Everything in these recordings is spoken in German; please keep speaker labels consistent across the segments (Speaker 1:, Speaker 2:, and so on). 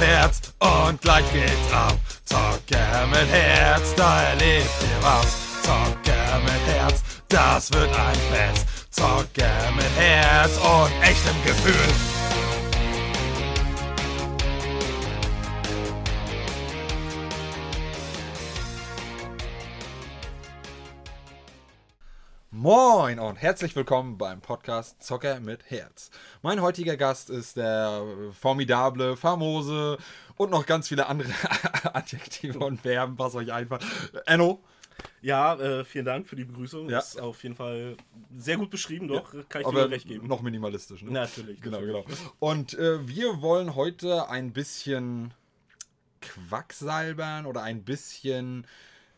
Speaker 1: Herz und gleich geht's ab. Zocke mit Herz, da erlebt ihr was. Zocke mit Herz, das wird ein Fest. Zocke mit Herz und echtem Gefühl. Moin und herzlich willkommen beim Podcast Zocker mit Herz. Mein heutiger Gast ist der formidable, famose und noch ganz viele andere Adjektive und Verben, was euch einfach. Enno.
Speaker 2: Ja, äh, vielen Dank für die Begrüßung.
Speaker 1: Ja.
Speaker 2: Ist auf jeden Fall sehr gut beschrieben, doch. Kann ich dir recht geben.
Speaker 1: noch minimalistisch, ne?
Speaker 2: Natürlich.
Speaker 1: Genau,
Speaker 2: natürlich.
Speaker 1: genau. Und äh, wir wollen heute ein bisschen Quacksalbern oder ein bisschen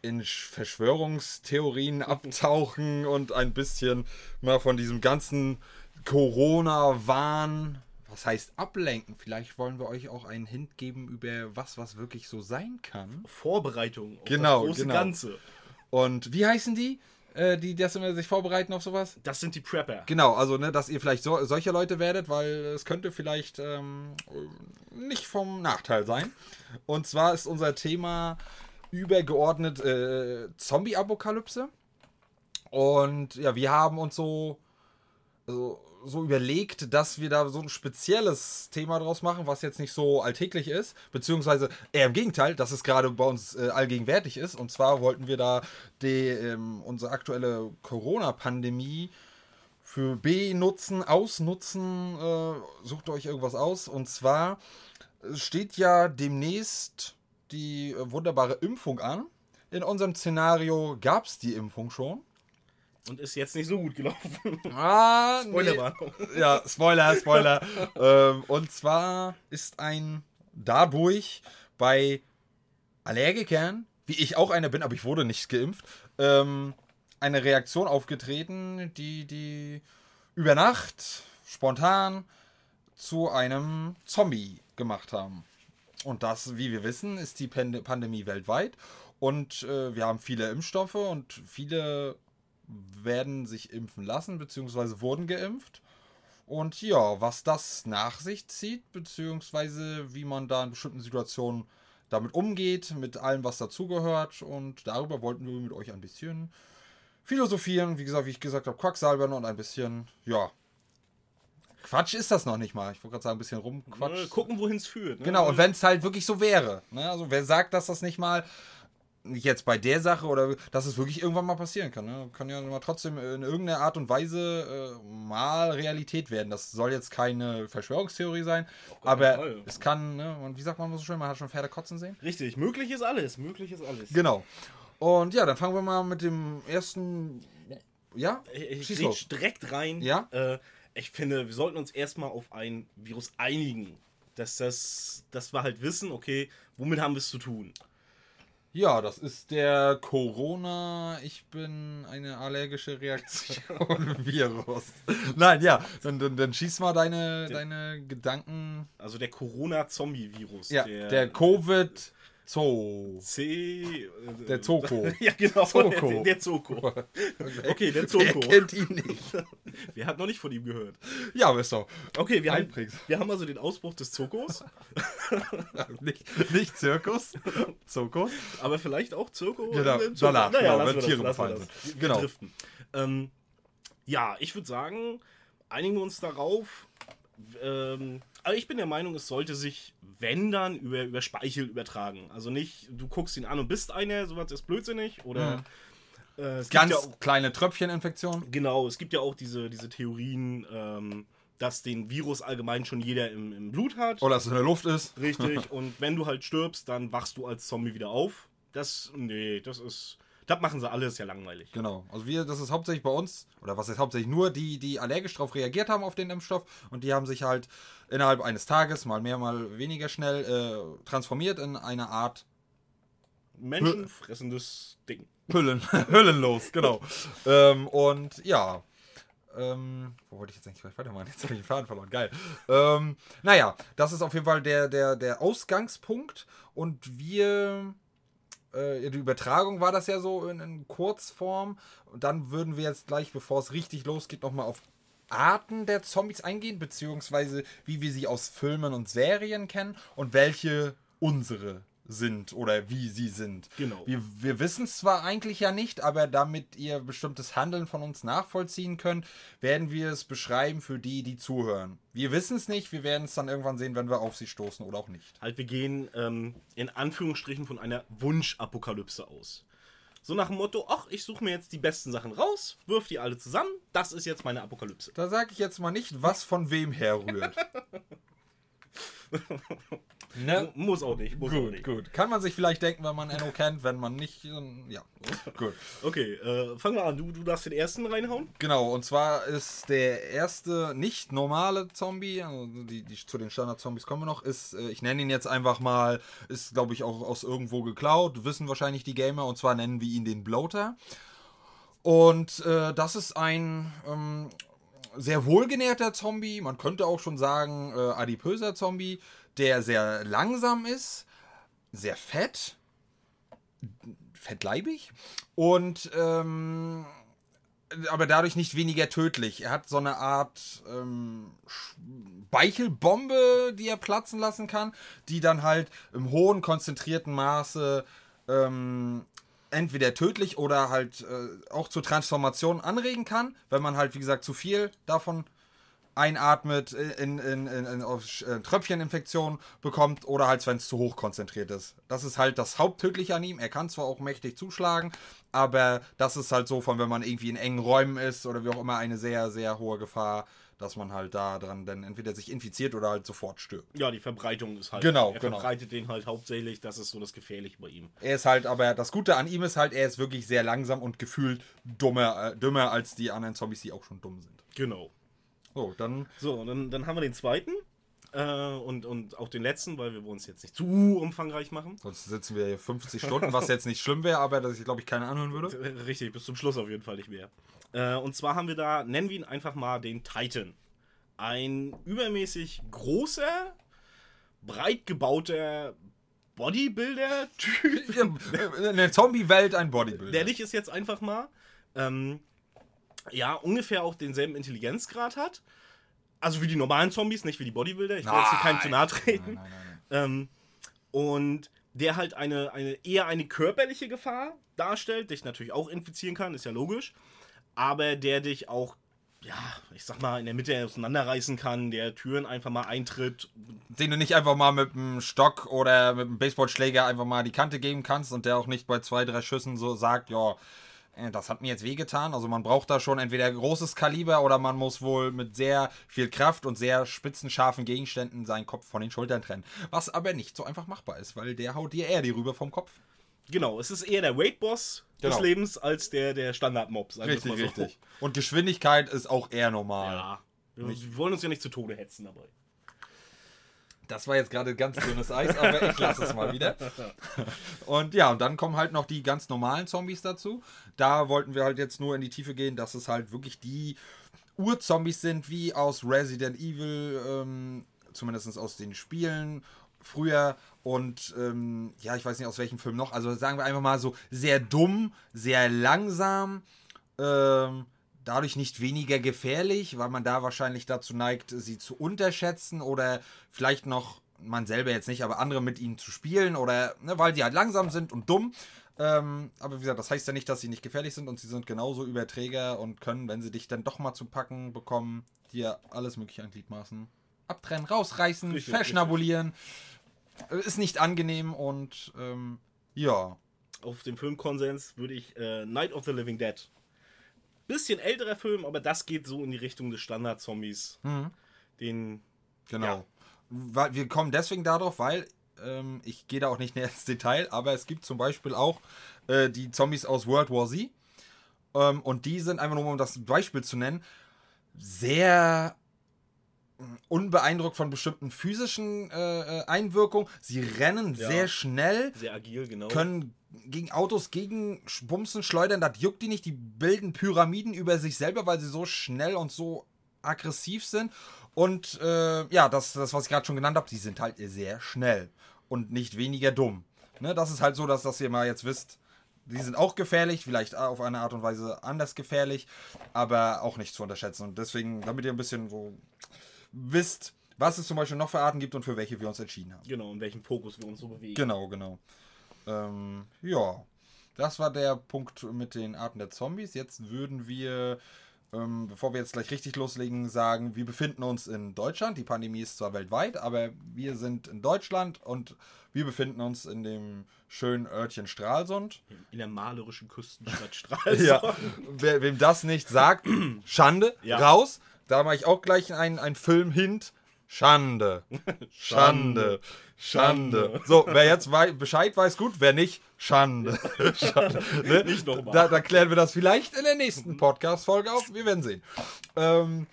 Speaker 1: in Sch- Verschwörungstheorien abtauchen und ein bisschen mal von diesem ganzen Corona-Wahn, was heißt ablenken. Vielleicht wollen wir euch auch einen Hint geben über was, was wirklich so sein kann.
Speaker 2: Vorbereitung auf
Speaker 1: Genau,
Speaker 2: das große
Speaker 1: genau.
Speaker 2: Ganze.
Speaker 1: Und wie heißen die, äh, die das immer sich vorbereiten auf sowas?
Speaker 2: Das sind die Prepper.
Speaker 1: Genau, also ne, dass ihr vielleicht so, solche Leute werdet, weil es könnte vielleicht ähm, nicht vom Nachteil sein. Und zwar ist unser Thema übergeordnet äh, Zombie-Apokalypse. Und ja, wir haben uns so, so, so überlegt, dass wir da so ein spezielles Thema draus machen, was jetzt nicht so alltäglich ist. Beziehungsweise eher im Gegenteil, dass es gerade bei uns äh, allgegenwärtig ist. Und zwar wollten wir da die, ähm, unsere aktuelle Corona-Pandemie für benutzen, ausnutzen, äh, sucht euch irgendwas aus. Und zwar steht ja demnächst die äh, wunderbare Impfung an. In unserem Szenario gab es die Impfung schon.
Speaker 2: Und ist jetzt nicht so gut gelaufen.
Speaker 1: Ah,
Speaker 2: Spoilerwarnung.
Speaker 1: Ja, Spoiler, Spoiler. ähm, und zwar ist ein dadurch bei Allergikern, wie ich auch einer bin, aber ich wurde nicht geimpft, ähm, eine Reaktion aufgetreten, die die über Nacht spontan zu einem Zombie gemacht haben. Und das, wie wir wissen, ist die Pand Pandemie weltweit. Und äh, wir haben viele Impfstoffe und viele werden sich impfen lassen, beziehungsweise wurden geimpft. Und ja, was das nach sich zieht, beziehungsweise wie man da in bestimmten Situationen damit umgeht, mit allem, was dazugehört. Und darüber wollten wir mit euch ein bisschen philosophieren. Wie gesagt, wie ich gesagt habe, Quacksalbern und ein bisschen, ja. Quatsch ist das noch nicht mal. Ich wollte gerade sagen, ein bisschen rumquatsch.
Speaker 2: Gucken, wohin es führt. Ne?
Speaker 1: Genau, und wenn es halt wirklich so wäre. Ne? Also wer sagt, dass das nicht mal, jetzt bei der Sache oder dass es wirklich irgendwann mal passieren kann. Ne? Kann ja mal trotzdem in irgendeiner Art und Weise äh, mal Realität werden. Das soll jetzt keine Verschwörungstheorie sein, aber
Speaker 2: Fall.
Speaker 1: es kann, ne? und wie sagt man so schön, man hat schon Pferde kotzen sehen.
Speaker 2: Richtig, möglich ist alles. Möglich ist alles.
Speaker 1: Genau. Und ja, dann fangen wir mal mit dem ersten. Ja?
Speaker 2: Ich, ich direkt rein.
Speaker 1: Ja?
Speaker 2: Äh, ich finde, wir sollten uns erstmal auf ein Virus einigen. Dass, das, dass wir halt wissen, okay, womit haben wir es zu tun?
Speaker 1: Ja, das ist der Corona. Ich bin eine allergische Reaktion Virus. Nein, ja, dann, dann, dann schieß mal deine, deine Gedanken.
Speaker 2: Also der Corona-Zombie-Virus.
Speaker 1: Ja, der, Covid Zoo.
Speaker 2: C. äh,
Speaker 1: Der Zoko.
Speaker 2: ja, genau.
Speaker 1: Zoko.
Speaker 2: Der, der Zoko. Okay, der
Speaker 1: Wer
Speaker 2: Zoko.
Speaker 1: kennt ihn nicht?
Speaker 2: Wer hat noch nicht von ihm gehört?
Speaker 1: Ja, wisst doch.
Speaker 2: Okay, wir haben, wir haben also den Ausbruch des Zokos,
Speaker 1: nicht, nicht Zirkus, Zirkus.
Speaker 2: aber vielleicht auch Zirko.
Speaker 1: Genau,
Speaker 2: Zoko.
Speaker 1: danach, genau,
Speaker 2: lassen
Speaker 1: wenn Tiere befallen sind. Genau.
Speaker 2: Ähm, ja, ich würde sagen, einigen wir uns darauf. Ähm, also ich bin der Meinung, es sollte sich, wenn dann, über, über Speichel übertragen. Also nicht, du guckst ihn an und bist einer, sowas ist blödsinnig. Oder äh, es gibt
Speaker 1: Ganz
Speaker 2: ja auch,
Speaker 1: kleine Tröpfcheninfektion.
Speaker 2: Genau, es gibt ja auch diese, diese Theorien, ähm, dass den Virus allgemein schon jeder im, im Blut hat.
Speaker 1: Oder dass es in der Luft ist.
Speaker 2: Richtig. Und wenn du halt stirbst, dann wachst du als Zombie wieder auf. Das, nee, das ist, das machen sie alles ja langweilig.
Speaker 1: Genau. Also wir, das ist hauptsächlich bei uns, oder was ist hauptsächlich nur die, die allergisch darauf reagiert haben auf den Impfstoff und die haben sich halt innerhalb eines Tages, mal mehr, mal weniger schnell, äh, transformiert in eine Art
Speaker 2: Menschenfressendes Ding.
Speaker 1: Hüllen, hüllenlos, genau. ähm, und ja. Ähm, wo wollte ich jetzt eigentlich weitermachen? Jetzt habe ich den Faden verloren. Geil. Ähm, naja, das ist auf jeden Fall der, der, der Ausgangspunkt. Und wir. Äh, die Übertragung war das ja so in, in Kurzform. Und dann würden wir jetzt gleich, bevor es richtig losgeht, nochmal auf Arten der Zombies eingehen, beziehungsweise wie wir sie aus Filmen und Serien kennen und welche unsere sind oder wie sie sind.
Speaker 2: Genau.
Speaker 1: Wir, wir wissen es zwar eigentlich ja nicht, aber damit ihr bestimmtes Handeln von uns nachvollziehen könnt, werden wir es beschreiben für die, die zuhören. Wir wissen es nicht, wir werden es dann irgendwann sehen, wenn wir auf sie stoßen oder auch nicht.
Speaker 2: Halt, wir gehen ähm, in Anführungsstrichen von einer Wunschapokalypse aus. So nach dem Motto, ach, ich suche mir jetzt die besten Sachen raus, wirf die alle zusammen, das ist jetzt meine Apokalypse.
Speaker 1: Da sage ich jetzt mal nicht, was von wem herrührt.
Speaker 2: ne? Muss auch nicht. Muss
Speaker 1: gut,
Speaker 2: auch nicht.
Speaker 1: gut. Kann man sich vielleicht denken, wenn man Enno kennt, wenn man nicht. ähm, Ja, gut.
Speaker 2: Okay, äh, fangen wir an. Du, du darfst den ersten reinhauen.
Speaker 1: Genau, und zwar ist der erste nicht normale Zombie, also die, die, zu den Standard-Zombies kommen wir noch, ist, äh, ich nenne ihn jetzt einfach mal, ist glaube ich auch aus irgendwo geklaut, wissen wahrscheinlich die Gamer, und zwar nennen wir ihn den Bloater. Und äh, das ist ein ähm, sehr wohlgenährter Zombie, man könnte auch schon sagen, äh, adipöser Zombie, der sehr langsam ist, sehr fett, fettleibig und ähm, aber dadurch nicht weniger tödlich. Er hat so eine Art ähm, Speichelbombe, die er platzen lassen kann, die dann halt im hohen, konzentrierten Maße ähm, entweder tödlich oder halt äh, auch zur Transformation anregen kann, wenn man halt, wie gesagt, zu viel davon einatmet, in, in, in, in auf äh, Tröpfcheninfektion bekommt oder halt, wenn es zu hoch konzentriert ist. Das ist halt das Haupttödliche an ihm. Er kann zwar auch mächtig zuschlagen, aber das ist halt so, von wenn man irgendwie in engen Räumen ist oder wie auch immer, eine sehr, sehr hohe Gefahr, dass man halt da dran dann entweder sich infiziert oder halt sofort stirbt.
Speaker 2: Ja, die Verbreitung ist halt.
Speaker 1: Genau,
Speaker 2: Er
Speaker 1: genau.
Speaker 2: verbreitet den halt hauptsächlich, das ist so das Gefährliche bei ihm.
Speaker 1: Er ist halt, aber das Gute an ihm ist halt, er ist wirklich sehr langsam und gefühlt dummer, äh, dümmer als die anderen Zombies, die auch schon dumm sind.
Speaker 2: Genau.
Speaker 1: So, dann
Speaker 2: So, dann, dann haben wir den zweiten. Äh, und, und auch den letzten, weil wir wollen es jetzt nicht zu umfangreich machen.
Speaker 1: Sonst sitzen wir hier 50 Stunden, was jetzt nicht schlimm wäre, aber dass ich glaube ich keiner anhören würde.
Speaker 2: Äh, Richtig, bis zum Schluss auf jeden Fall nicht mehr. Äh, und zwar haben wir da, nennen wir ihn einfach mal den Titan. Ein übermäßig großer, breit gebauter Bodybuilder-Typ.
Speaker 1: In der Zombie-Welt ein Bodybuilder.
Speaker 2: der dich ist jetzt einfach mal, ähm, ja, ungefähr auch denselben Intelligenzgrad hat. Also wie die normalen Zombies, nicht wie die Bodybuilder. Ich will jetzt hier keinem zu nahe treten.
Speaker 1: Nein, nein,
Speaker 2: Ähm, und der halt eine, eine eher eine körperliche Gefahr darstellt, dich natürlich auch infizieren kann, ist ja logisch. Aber der dich auch, ja, ich sag mal, in der Mitte auseinanderreißen kann, der Türen einfach mal eintritt.
Speaker 1: Den du nicht einfach mal mit einem Stock oder mit einem Baseballschläger einfach mal die Kante geben kannst und der auch nicht bei zwei, drei Schüssen so sagt, ja, das hat mir jetzt wehgetan. Also man braucht da schon entweder großes Kaliber oder man muss wohl mit sehr viel Kraft und sehr spitzen, scharfen Gegenständen seinen Kopf von den Schultern trennen. Was aber nicht so einfach machbar ist, weil der haut dir eher die rüber vom Kopf.
Speaker 2: Genau, es ist eher der Weight-Boss des
Speaker 1: Genau.
Speaker 2: Lebens als der, der Standard-Mob.
Speaker 1: Richtig,
Speaker 2: mal so.
Speaker 1: richtig. Und Geschwindigkeit ist auch eher normal.
Speaker 2: Ja. Wir, wir wollen uns ja nicht zu Tode hetzen dabei.
Speaker 1: Das war jetzt gerade ganz dünnes Eis, aber ich lasse es mal wieder. Und ja, und dann kommen halt noch die ganz normalen Zombies dazu. Da wollten wir halt jetzt nur in die Tiefe gehen, dass es halt wirklich die Urzombies sind, wie aus Resident Evil, ähm, zumindest aus den Spielen früher. Und ähm, ja, ich weiß nicht aus welchem Film noch. Also sagen wir einfach mal so sehr dumm, sehr langsam. Ähm, dadurch nicht weniger gefährlich, weil man da wahrscheinlich dazu neigt, sie zu unterschätzen oder vielleicht noch, man selber jetzt nicht, aber andere mit ihnen zu spielen oder ne, weil die halt langsam sind und dumm. Ähm, aber wie gesagt, das heißt ja nicht, dass sie nicht gefährlich sind und sie sind genauso Überträger und können, wenn sie dich dann doch mal zu packen bekommen, dir alles mögliche an Gliedmaßen abtrennen, rausreißen,
Speaker 2: Richtig,
Speaker 1: verschnabulieren. Äh, Ist nicht angenehm und ähm, ja.
Speaker 2: Auf dem Filmkonsens würde ich äh, Night of the Living Dead. Bisschen älterer Film, aber das geht so in die Richtung des Standard-Zombies. Den
Speaker 1: Genau.
Speaker 2: Ja.
Speaker 1: Weil, wir kommen deswegen darauf, weil ähm, ich gehe da auch nicht näher ins Detail, aber es gibt zum Beispiel auch äh, die Zombies aus World War Z. Ähm, und die sind einfach nur, um das Beispiel zu nennen, sehr unbeeindruckt von bestimmten physischen äh, äh, Einwirkungen. Sie rennen
Speaker 2: Ja.
Speaker 1: sehr schnell,
Speaker 2: sehr agil, genau.
Speaker 1: können gegen Autos gegen Bumsen schleudern, das juckt die nicht. Die bilden Pyramiden über sich selber, weil sie so schnell und so aggressiv sind. Und äh, ja, das, das, was ich gerade schon genannt habe, die sind halt sehr schnell und nicht weniger dumm. Ne, das ist halt so, dass, dass ihr mal jetzt wisst, die sind auch gefährlich, vielleicht auf eine Art und Weise anders gefährlich, aber auch nicht zu unterschätzen. Und deswegen, damit ihr ein bisschen so wisst, was es zum Beispiel noch für Arten gibt und für welche wir uns entschieden haben.
Speaker 2: Genau, in welchem Fokus wir uns so bewegen.
Speaker 1: Genau, genau. Ähm, ja, das war der Punkt mit den Arten der Zombies. Jetzt würden wir, ähm, bevor wir jetzt gleich richtig loslegen, sagen, wir befinden uns in Deutschland. Die Pandemie ist zwar weltweit, aber wir sind in Deutschland und wir befinden uns in dem schönen Örtchen Stralsund.
Speaker 2: In der malerischen Küstenstadt Stralsund.
Speaker 1: ja, wer, wem das nicht sagt, Schande, ja. raus. Da mache ich auch gleich einen Film-Hint. Schande. Schande. Schande. So, wer jetzt wei Bescheid weiß, gut. Wer nicht, Schande. Schande. Ne? Nicht nochmal. Da, da, klären wir das vielleicht in der nächsten Podcast-Folge auf. Wir werden sehen. Ähm,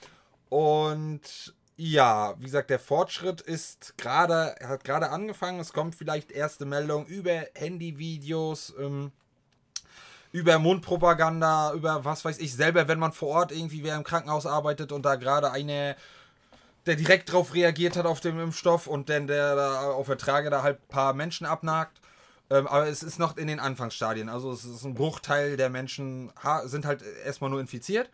Speaker 1: und ja, wie gesagt, der Fortschritt ist gerade, hat gerade angefangen. Es kommt vielleicht erste Meldungen über Handyvideos, ähm, über Mundpropaganda, über was weiß ich selber, wenn man vor Ort irgendwie wer im Krankenhaus arbeitet und da gerade eine der direkt darauf reagiert hat auf den Impfstoff und dann der da auf der Trage da halt ein paar Menschen abnagt. Ähm, aber es ist noch in den Anfangsstadien. Also es ist ein Bruchteil der Menschen sind halt erstmal nur infiziert.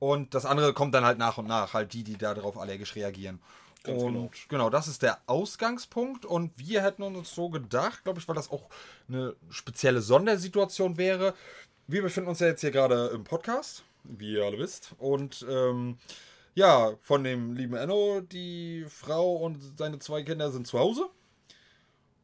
Speaker 1: Und das andere kommt dann halt nach und nach, halt die, die da darauf allergisch reagieren. Ganz und genau. genau, das ist der Ausgangspunkt. Und wir hätten uns so gedacht, glaube ich, weil das auch eine spezielle Sondersituation wäre. Wir befinden uns ja jetzt hier gerade im Podcast, wie ihr alle wisst. Und ähm, ja, von dem lieben Enno, die Frau und seine zwei Kinder sind zu Hause.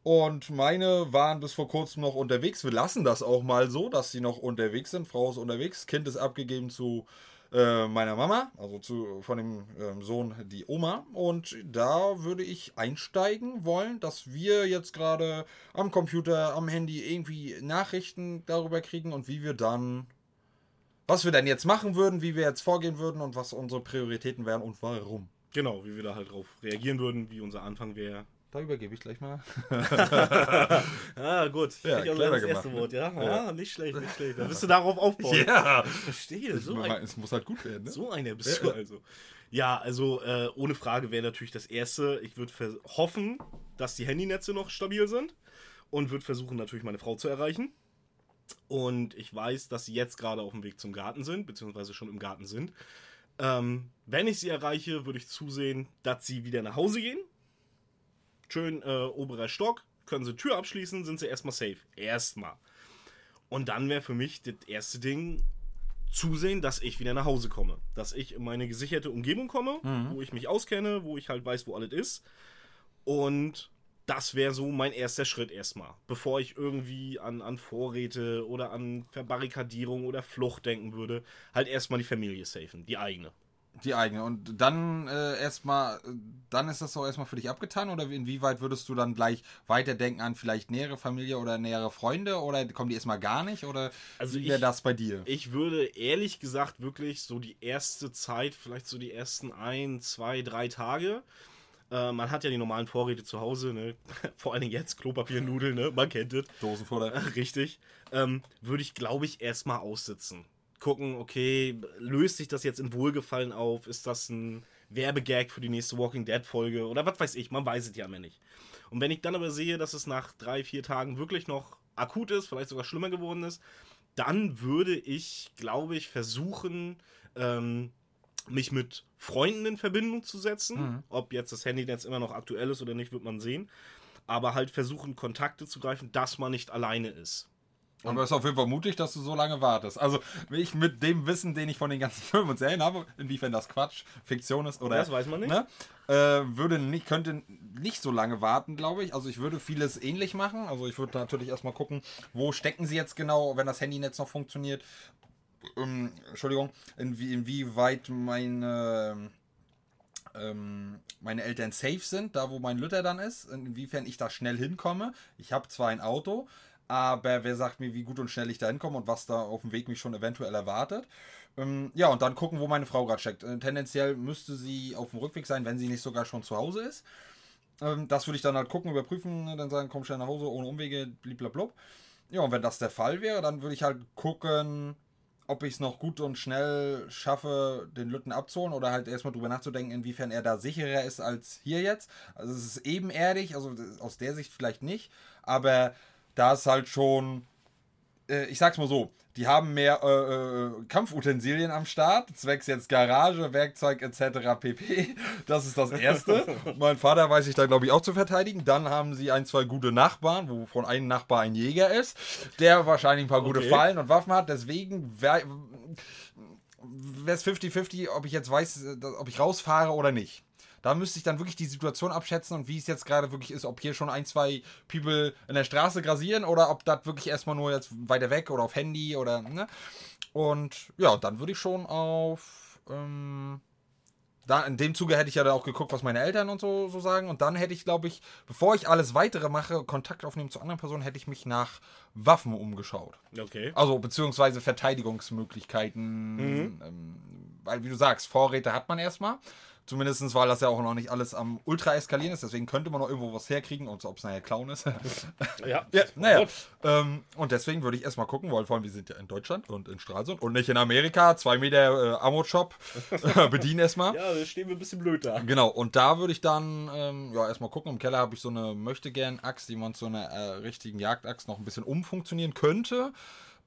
Speaker 1: Und meine waren bis vor kurzem noch unterwegs. Wir lassen das auch mal so, dass sie noch unterwegs sind. Frau ist unterwegs, Kind ist abgegeben zu äh, meiner Mama, also zu, von dem äh, Sohn die Oma. Und da würde ich einsteigen wollen, dass wir jetzt gerade am Computer, am Handy irgendwie Nachrichten darüber kriegen und wie wir dann was wir denn jetzt machen würden, wie wir jetzt vorgehen würden und was unsere Prioritäten wären und warum.
Speaker 2: Genau, wie wir da halt drauf reagieren würden, wie unser Anfang wäre.
Speaker 1: Da übergebe ich gleich mal.
Speaker 2: ah, gut. Ja, ich also das erste? Wort, ja? ja? Ah, nicht schlecht, nicht schlecht. Da bist du darauf aufbauen. Ja. Ich verstehe.
Speaker 1: So ein, es muss halt gut werden. Ne?
Speaker 2: So einer bist du also. Ja, also äh, ohne Frage wäre natürlich das Erste, ich würde hoffen, dass die Handynetze noch stabil sind und würde versuchen, natürlich meine Frau zu erreichen. Und ich weiß, dass sie jetzt gerade auf dem Weg zum Garten sind, beziehungsweise schon im Garten sind. Ähm, wenn ich sie erreiche, würde ich zusehen, dass sie wieder nach Hause gehen. Schön äh, oberer Stock, können sie Tür abschließen, sind sie erstmal safe. Erstmal. Und dann wäre für mich das erste Ding, zusehen, dass ich wieder nach Hause komme. Dass ich in meine gesicherte Umgebung komme, mhm. wo ich mich auskenne, wo ich halt weiß, wo alles ist. Und das wäre so mein erster Schritt erstmal. Bevor ich irgendwie an, an Vorräte oder an Verbarrikadierung oder Flucht denken würde, halt erstmal die Familie safen, die eigene.
Speaker 1: Die eigene. Und dann äh, erstmal, dann ist das auch erstmal für dich abgetan oder inwieweit würdest du dann gleich weiterdenken an vielleicht nähere Familie oder nähere Freunde oder kommen die erstmal gar nicht oder
Speaker 2: also wie wäre das bei dir? Ich würde ehrlich gesagt wirklich so die erste Zeit, vielleicht so die ersten ein, zwei, drei Tage, äh, man hat ja die normalen Vorräte zu Hause, ne? vor allen Dingen jetzt Klopapier, Nudeln, ne? man kennt es.
Speaker 1: Dosenfutter.
Speaker 2: Richtig. Ähm, Würde ich, glaube ich, erstmal aussitzen. Gucken, okay, löst sich das jetzt in Wohlgefallen auf? Ist das ein Werbegag für die nächste Walking Dead Folge? Oder was weiß ich, man weiß es ja immer nicht. Und wenn ich dann aber sehe, dass es nach drei, vier Tagen wirklich noch akut ist, vielleicht sogar schlimmer geworden ist, dann würde ich, glaube ich, versuchen, ähm, mich mit Freunden in Verbindung zu setzen. Mhm. Ob jetzt das Handynetz immer noch aktuell ist oder nicht, wird man sehen. Aber halt versuchen, Kontakte zu greifen, dass man nicht alleine ist.
Speaker 1: Und Aber es ist auf jeden Fall mutig, dass du so lange wartest. Also, ich mit dem Wissen, den ich von den ganzen Filmen und Serien habe, inwiefern das Quatsch, Fiktion ist oder.
Speaker 2: Das weiß man nicht.
Speaker 1: Ne, äh, würde nicht, könnte nicht so lange warten, glaube ich. Also, ich würde vieles ähnlich machen. Also, ich würde natürlich erstmal gucken, wo stecken sie jetzt genau, wenn das Handynetz noch funktioniert ähm, Entschuldigung, inwie, inwieweit meine, ähm, meine Eltern safe sind, da wo mein Lütter dann ist, inwiefern ich da schnell hinkomme. Ich habe zwar ein Auto, aber wer sagt mir, wie gut und schnell ich da hinkomme und was da auf dem Weg mich schon eventuell erwartet. Ähm, ja, und dann gucken, wo meine Frau gerade steckt. Äh, tendenziell müsste sie auf dem Rückweg sein, wenn sie nicht sogar schon zu Hause ist. Ähm, das würde ich dann halt gucken, überprüfen, dann sagen, komm schnell nach Hause, ohne Umwege, blablabla. Ja, und wenn das der Fall wäre, dann würde ich halt gucken, ob ich es noch gut und schnell schaffe, den Lütten abzuholen oder halt erstmal drüber nachzudenken, inwiefern er da sicherer ist als hier jetzt. Also es ist ebenerdig, also aus der Sicht vielleicht nicht, aber da ist halt schon äh, ich sag's mal so, die haben mehr äh, äh, Kampfutensilien am Start, zwecks jetzt Garage, Werkzeug etc. pp. Das ist das Erste. mein Vater weiß sich da, glaube ich, auch zu verteidigen. Dann haben sie ein, zwei gute Nachbarn, wovon ein Nachbar ein Jäger ist, der wahrscheinlich ein paar gute
Speaker 2: Okay.
Speaker 1: Fallen und Waffen hat. Deswegen wäre es 50-50, ob ich jetzt weiß, äh, ob ich rausfahre oder nicht. Da müsste ich dann wirklich die Situation abschätzen und wie es jetzt gerade wirklich ist, ob hier schon ein, zwei People in der Straße grasieren oder ob das wirklich erstmal nur jetzt weiter weg oder auf Handy oder, ne? Und ja, dann würde ich schon auf, ähm, da, in dem Zuge hätte ich ja dann auch geguckt, was meine Eltern und so, so sagen. Und dann hätte ich, glaube ich, bevor ich alles weitere mache, Kontakt aufnehmen zu anderen Personen, hätte ich mich nach Waffen umgeschaut.
Speaker 2: Okay.
Speaker 1: Also, beziehungsweise Verteidigungsmöglichkeiten. Ähm, weil, wie du sagst, Vorräte hat man erstmal. Zumindest, weil das ja auch noch nicht alles am Ultra eskalieren ist. Deswegen könnte man noch irgendwo was herkriegen. Und ob es nachher Klauen ist.
Speaker 2: Ja,
Speaker 1: ja, naja. Ähm, und deswegen würde ich erstmal gucken, weil vor allem wir sind ja in Deutschland und in Stralsund und nicht in Amerika. Zwei Meter äh, Ammo-Shop. Bedienen erstmal.
Speaker 2: Ja, da stehen wir ein bisschen blöd da.
Speaker 1: Genau, und da würde ich dann ähm, ja erstmal gucken. Im Keller habe ich so eine Möchtegern-Axt, die man zu einer äh, richtigen Jagdaxt noch ein bisschen umfunktionieren könnte.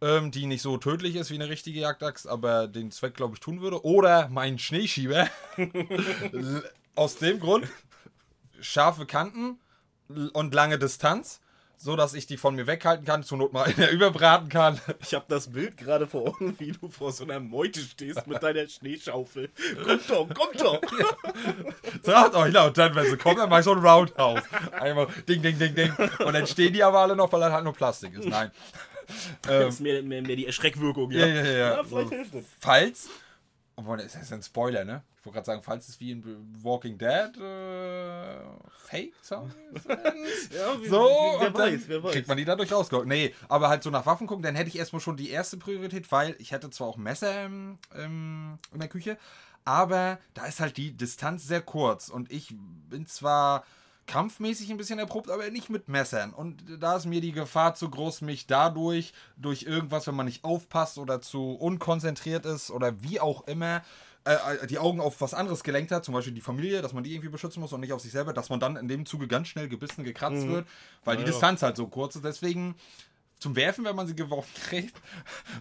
Speaker 1: Ähm, die nicht so tödlich ist wie eine richtige Jagdaxt, aber den Zweck, glaube ich, tun würde. Oder meinen Schneeschieber. Aus dem Grund scharfe Kanten und lange Distanz, so dass ich die von mir weghalten kann, zur Not mal in der überbraten kann.
Speaker 2: Ich habe das Bild gerade vor Augen, wie du vor so einer Meute stehst mit deiner Schneeschaufel. Komm doch, komm doch.
Speaker 1: Traut euch laut, dann, wenn sie kommen, dann mach ich so ein Roundhouse. Einmal ding, ding, ding, ding. Und dann stehen die aber alle noch, weil das halt nur Plastik ist. Nein.
Speaker 2: Das ist mehr, mehr, mehr die Erschreckwirkung,
Speaker 1: Ja,
Speaker 2: ja.
Speaker 1: ja, ja.
Speaker 2: Ja, vielleicht
Speaker 1: So,
Speaker 2: hilft es.
Speaker 1: falls, obwohl, das ist ein Spoiler, ne? Ich wollte gerade sagen, falls es wie in Walking Dead äh, Fake sind.
Speaker 2: Ja, wie-
Speaker 1: So,
Speaker 2: wer weiß, wer weiß.
Speaker 1: kriegt man die dadurch rausgeholt. Nee, aber halt so nach Waffen gucken, dann hätte ich erstmal schon die erste Priorität, weil ich hätte zwar auch Messer im, im, in der Küche, aber da ist halt die Distanz sehr kurz und ich bin zwar kampfmäßig ein bisschen erprobt, aber nicht mit Messern. Und da ist mir die Gefahr zu groß, mich dadurch, durch irgendwas, wenn man nicht aufpasst oder zu unkonzentriert ist oder wie auch immer, äh, die Augen auf was anderes gelenkt hat, zum Beispiel die Familie, dass man die irgendwie beschützen muss und nicht auf sich selber, dass man dann in dem Zuge ganz schnell gebissen, gekratzt wird, weil die
Speaker 2: Ja, ja.
Speaker 1: Distanz halt so kurz ist. Deswegen zum Werfen, wenn man sie geworfen kriegt,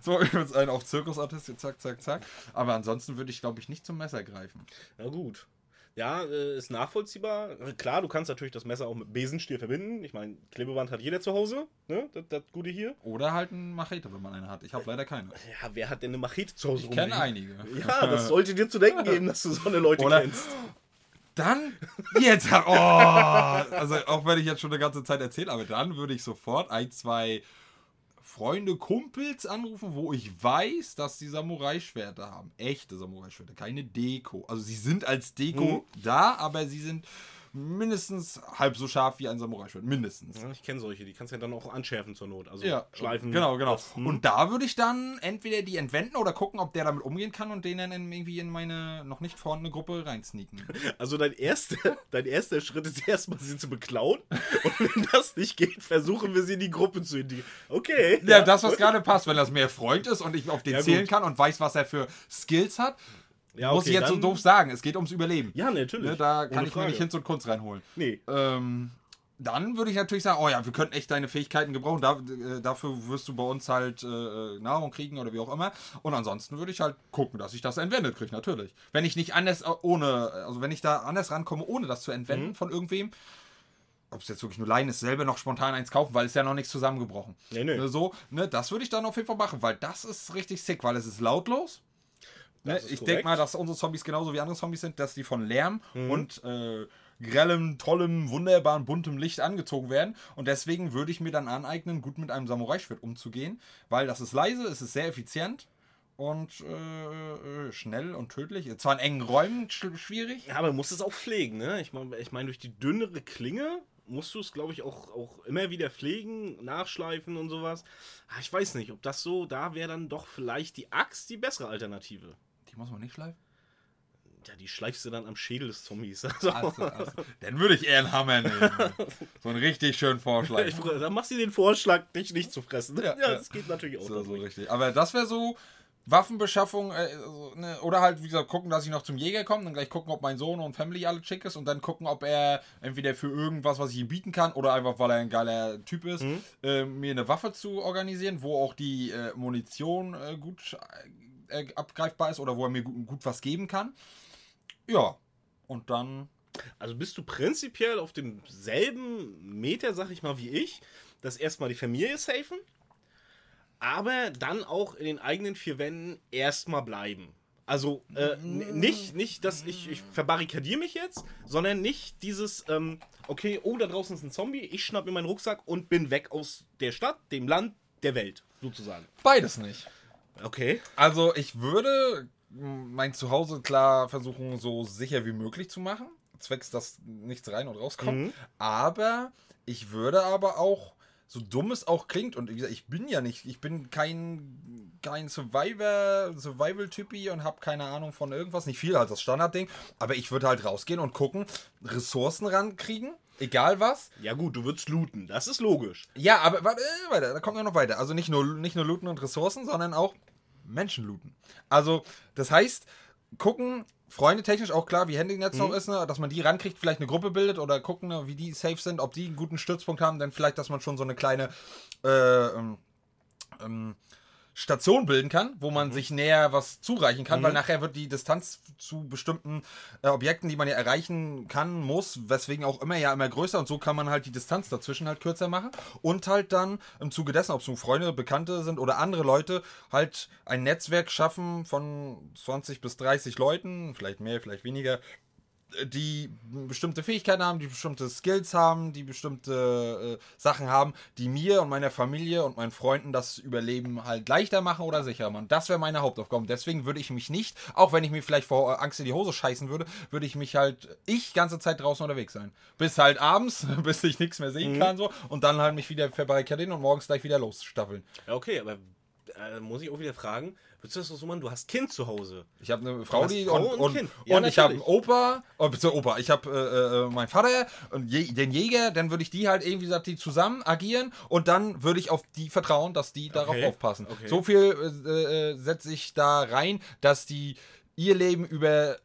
Speaker 1: so übrigens einen auf Zirkusartist, zack, zack, zack. Aber ansonsten würde ich, glaube ich, nicht zum Messer greifen.
Speaker 2: Na gut. Ja, äh, ist nachvollziehbar. Klar, du kannst natürlich das Messer auch mit Besenstiel verbinden. Ich meine, Klebeband hat jeder zu Hause, ne? Das, das Gute hier.
Speaker 1: Oder halt ein Machete, wenn man eine hat. Ich habe leider keine.
Speaker 2: Ja, wer hat denn eine Machete zu Hause
Speaker 1: Ich kenne einige.
Speaker 2: Ja, das sollte dir zu denken geben, dass du so eine Leute
Speaker 1: Oder-
Speaker 2: kennst.
Speaker 1: Dann, jetzt, oh, also auch wenn ich jetzt schon eine ganze Zeit erzähle, aber dann würde ich sofort ein, zwei Freunde, Kumpels anrufen, wo ich weiß, dass die Samurai-Schwerter haben. Echte Samurai-Schwerter, keine Deko. Also sie sind als Deko da, aber sie sind mindestens halb so scharf wie ein Samurai-Schwert. Mindestens.
Speaker 2: Ja, ich kenne solche, die kannst du ja dann auch anschärfen zur Not. Also
Speaker 1: Ja,
Speaker 2: schleifen.
Speaker 1: Genau, genau.
Speaker 2: Das, hm.
Speaker 1: Und da würde ich dann entweder die entwenden oder gucken, ob der damit umgehen kann und den dann irgendwie in meine noch nicht vorhandene Gruppe reinsneaken.
Speaker 2: Also dein erster, dein erster Schritt ist erstmal, sie zu beklauen. Und wenn das nicht geht, versuchen wir sie in die Gruppe zu integrieren. Okay.
Speaker 1: Ja, das, was gerade passt, wenn das mehr Freund ist und ich auf den
Speaker 2: Ja,
Speaker 1: zählen
Speaker 2: gut.
Speaker 1: kann und weiß, was er für Skills hat,
Speaker 2: Ja,
Speaker 1: muss
Speaker 2: okay,
Speaker 1: ich jetzt so doof sagen. Es geht ums Überleben.
Speaker 2: Ja, natürlich.
Speaker 1: Ne, da
Speaker 2: Ohne
Speaker 1: kann ich mir
Speaker 2: Frage.
Speaker 1: nicht Hinz und Kunst reinholen.
Speaker 2: Nee.
Speaker 1: Ähm, dann würde ich natürlich sagen, oh ja, wir könnten echt deine Fähigkeiten gebrauchen. Da, äh, dafür wirst du bei uns halt äh, Nahrung kriegen oder wie auch immer. Und ansonsten würde ich halt gucken, dass ich das entwendet kriege, natürlich. Wenn ich nicht anders äh, ohne, also wenn ich da anders rankomme, ohne das zu entwenden
Speaker 2: Mhm.
Speaker 1: von irgendwem, ob es jetzt wirklich nur Leiden ist, selber noch spontan eins kaufen, weil es ja noch nichts zusammengebrochen.
Speaker 2: Nee, nee.
Speaker 1: Ne, So, ne, das würde ich dann auf jeden Fall machen, weil das ist richtig sick, weil es ist lautlos. Ne, ich denke mal, dass unsere Zombies genauso wie andere Zombies sind, dass die von Lärm
Speaker 2: Mhm.
Speaker 1: und äh, grellem, tollem, wunderbaren, buntem Licht angezogen werden. Und deswegen würde ich mir dann aneignen, gut mit einem Samurai-Schwert umzugehen, weil das ist leise, es ist sehr effizient und äh, äh, schnell und tödlich. Zwar in engen Räumen sch schwierig.
Speaker 2: Ja, aber du musst es auch pflegen, ne? Ich meine, ich mein, durch die dünnere Klinge musst du es, glaube ich, auch, auch immer wieder pflegen, nachschleifen und sowas. Ah, Ich weiß nicht, ob das so, da wäre dann doch vielleicht die Axt die bessere Alternative.
Speaker 1: Die muss man nicht schleifen.
Speaker 2: Ja, die schleifst du dann am Schädel des Zombies. Also,
Speaker 1: Also, also, dann würde ich eher einen Hammer nehmen. So einen richtig schönen Vorschlag.
Speaker 2: ich, dann machst du den Vorschlag, dich nicht zu fressen.
Speaker 1: Ja,
Speaker 2: Ja,
Speaker 1: ja.
Speaker 2: das geht natürlich auch.
Speaker 1: So, so richtig. Aber das wäre so Waffenbeschaffung äh, ne, oder halt, wie gesagt, gucken, dass ich noch zum Jäger komme, dann gleich gucken, ob mein Sohn und Family alle chick ist und dann gucken, ob er entweder für irgendwas, was ich ihm bieten kann oder einfach, weil er ein geiler Typ ist, äh, mir eine Waffe zu organisieren, wo auch die äh, Munition äh, gut äh, abgreifbar ist oder wo er mir gut, gut was geben kann. Ja, und dann
Speaker 2: Also bist du prinzipiell auf demselben Meter, sag ich mal, wie ich, dass erstmal die Familie safen, aber dann auch in den eigenen vier Wänden erstmal bleiben. Also äh, n- nicht, nicht, dass ich, ich verbarrikadiere mich jetzt, sondern nicht dieses, ähm, okay, oh, da draußen ist ein Zombie, ich schnapp mir meinen Rucksack und bin weg aus der Stadt, dem Land, der Welt, sozusagen.
Speaker 1: beides nicht.
Speaker 2: Okay.
Speaker 1: Also ich würde mein Zuhause klar versuchen, so sicher wie möglich zu machen. Zwecks, dass nichts rein und rauskommt.
Speaker 2: Mhm.
Speaker 1: Aber ich würde aber auch, so dumm es auch klingt, und wie gesagt, ich bin ja nicht, ich bin kein, kein Survivor, Survival-Typi und habe keine Ahnung von irgendwas, nicht viel, halt das Standardding. Aber ich würde halt rausgehen und gucken, Ressourcen rankriegen, egal was.
Speaker 2: Ja gut, du würdest looten, das ist logisch.
Speaker 1: Ja, aber warte, äh, weiter, da kommt ja noch weiter. Also nicht nur, nicht nur looten und Ressourcen, sondern auch Menschen looten. Also, das heißt, gucken, Freunde technisch auch klar, wie Handynetz noch ist, ne, dass man die rankriegt, vielleicht eine Gruppe bildet oder gucken, ne, wie die safe sind, ob die einen guten Stützpunkt haben, dann vielleicht, dass man schon so eine kleine äh, ähm, ähm, Station bilden kann, wo man sich näher was zureichen kann, weil nachher wird die Distanz zu bestimmten äh, Objekten, die man ja erreichen kann, muss, weswegen auch immer ja immer größer und so kann man halt die Distanz dazwischen halt kürzer machen und halt dann im Zuge dessen, ob es nun Freunde, Bekannte sind oder andere Leute, halt ein Netzwerk schaffen von 20 bis 30 Leuten, vielleicht mehr, vielleicht weniger, die bestimmte Fähigkeiten haben, die bestimmte Skills haben, die bestimmte äh, Sachen haben, die mir und meiner Familie und meinen Freunden das Überleben halt leichter machen oder sicherer machen. Das wäre meine Hauptaufgabe. Und Deswegen würde ich mich nicht, auch wenn ich mir vielleicht vor Angst in die Hose scheißen würde, würde ich mich halt, ich ganze Zeit draußen unterwegs sein. Bis halt abends, bis ich nichts mehr sehen kann so und dann halt mich wieder verbarrikadieren und morgens gleich wieder losstaffeln.
Speaker 2: Ja, okay, aber äh, muss ich auch wieder fragen, das so machen, du hast Kind zu Hause.
Speaker 1: Ich habe eine Frau, die
Speaker 2: Frau
Speaker 1: und,
Speaker 2: und
Speaker 1: und,
Speaker 2: Kind. Ja,
Speaker 1: und ich habe einen. Opa, oh, Opa, ich habe äh, äh, meinen Vater und je, den Jäger, dann würde ich die halt irgendwie gesagt, die zusammen agieren und dann würde ich auf die vertrauen, dass die darauf
Speaker 2: Okay,
Speaker 1: aufpassen.
Speaker 2: okay.
Speaker 1: So viel äh, äh, setze ich da rein, dass die ihr Leben über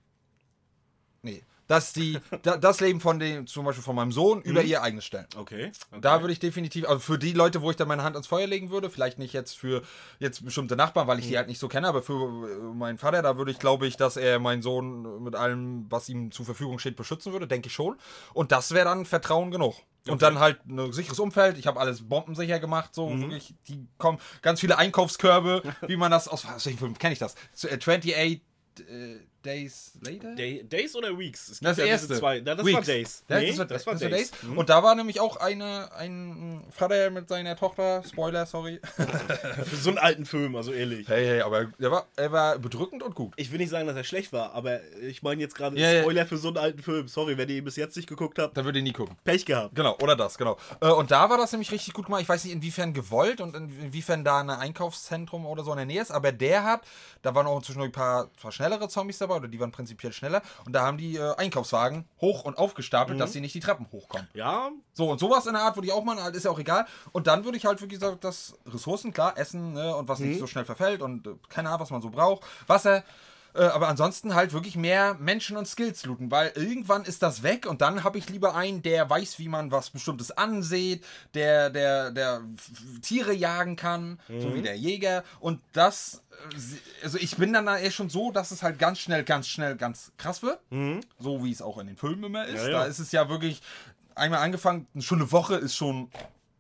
Speaker 1: nee, dass die da, das Leben von dem zum Beispiel von meinem Sohn über
Speaker 2: Mhm.
Speaker 1: ihr eigenes stellen.
Speaker 2: Okay. okay.
Speaker 1: Da würde ich definitiv, also für die Leute, wo ich dann meine Hand ans Feuer legen würde, vielleicht nicht jetzt für jetzt bestimmte Nachbarn, weil ich
Speaker 2: Mhm.
Speaker 1: die halt nicht so kenne, aber für äh, meinen Vater, da würde ich, glaube ich, dass er meinen Sohn mit allem, was ihm zur Verfügung steht, beschützen würde, denke ich schon. Und das wäre dann Vertrauen genug. Und dann halt ein sicheres Umfeld. Ich habe alles bombensicher gemacht, so
Speaker 2: Mhm.
Speaker 1: wirklich. Die kommen ganz viele Einkaufskörbe, wie man das aus. Aus welchem Film kenne ich das? Äh, 28 äh, Days Later?
Speaker 2: Day, Days oder Weeks?
Speaker 1: Das
Speaker 2: ja
Speaker 1: erste.
Speaker 2: Zwei. Na, das
Speaker 1: Weeks.
Speaker 2: war Days.
Speaker 1: Das,
Speaker 2: Nee,
Speaker 1: das, war,
Speaker 2: das war
Speaker 1: das war
Speaker 2: Days.
Speaker 1: Days.
Speaker 2: Mhm.
Speaker 1: Und da war nämlich auch eine, ein Vater mit seiner Tochter, Spoiler, sorry.
Speaker 2: Für so einen alten Film, also ehrlich.
Speaker 1: Hey, hey, aber er war, er war bedrückend und gut.
Speaker 2: Ich will nicht sagen, dass er schlecht war, aber ich meine jetzt gerade
Speaker 1: ja.
Speaker 2: Spoiler für so einen alten Film. Sorry, wenn ihr ihn bis jetzt nicht geguckt habt.
Speaker 1: Da würde ich nie gucken.
Speaker 2: Pech gehabt.
Speaker 1: Genau, oder das, genau. Äh, Und da war das nämlich richtig gut gemacht. Ich weiß nicht, inwiefern gewollt und in- inwiefern da ein Einkaufszentrum oder so in der Nähe ist, aber der hat, da waren auch inzwischen ein paar, paar schnellere Zombies dabei, oder die waren prinzipiell schneller, und da haben die äh, Einkaufswagen hoch und aufgestapelt, dass sie nicht die Treppen hochkommen.
Speaker 2: Ja,
Speaker 1: So, und sowas in der Art würde ich auch machen, halt, ist ja auch egal. Und dann würde ich halt, wie gesagt, das Ressourcen, klar, Essen ne, und was nicht so schnell verfällt und äh, keine Ahnung, was man so braucht, Wasser. Äh, aber ansonsten halt wirklich mehr Menschen und Skills looten, weil irgendwann ist das weg und dann habe ich lieber einen, der weiß, wie man was Bestimmtes ansieht, der, der, der Tiere jagen kann, so wie der Jäger. Und das, äh, also ich bin dann da eher schon so, dass es halt ganz schnell, ganz schnell, ganz krass wird. So wie es auch in den Filmen immer ist.
Speaker 2: Ja, ja.
Speaker 1: Da ist es ja wirklich einmal angefangen, schon eine Woche ist schon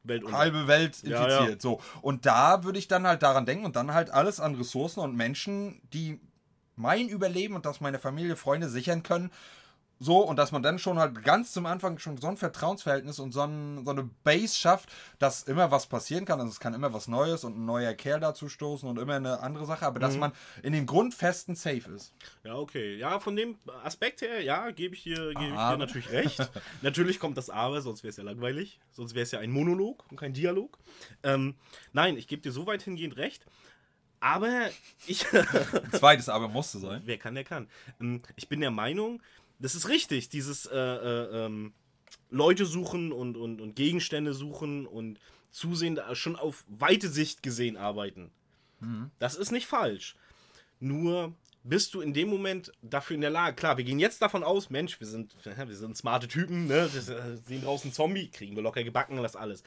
Speaker 2: Weltunter.
Speaker 1: halbe Welt
Speaker 2: Ja,
Speaker 1: infiziert.
Speaker 2: ja.
Speaker 1: So. Und da würde ich dann halt daran denken und dann halt alles an Ressourcen und Menschen, die mein Überleben und das meine Familie, Freunde sichern können. So, und dass man dann schon halt ganz zum Anfang schon so ein Vertrauensverhältnis und so, ein, so eine Base schafft, dass immer was passieren kann. Also es kann immer was Neues und ein neuer Kerl dazu stoßen und immer eine andere Sache, aber dass man in den Grundfesten safe ist.
Speaker 2: Ja, okay. Ja, von dem Aspekt her, ja, gebe ich dir, ich dir
Speaker 1: Aber.
Speaker 2: natürlich recht. natürlich kommt das Aber, sonst wäre es ja langweilig. Sonst wäre es ja ein Monolog und kein Dialog. Ähm, nein, ich gebe dir so weit hingehend recht. Aber ich.
Speaker 1: Ein zweites aber musste sein.
Speaker 2: Wer kann, der kann. Ähm, Ich bin der Meinung, das ist richtig, dieses äh, äh, ähm, Leute suchen und, und, und Gegenstände suchen und zusehen, da schon auf weite Sicht gesehen arbeiten. Das ist nicht falsch. Nur bist du in dem Moment dafür in der Lage. Klar, wir gehen jetzt davon aus, Mensch, wir sind, wir sind smarte Typen, ne? Wir sehen draußen Zombie, kriegen wir locker gebacken, das alles.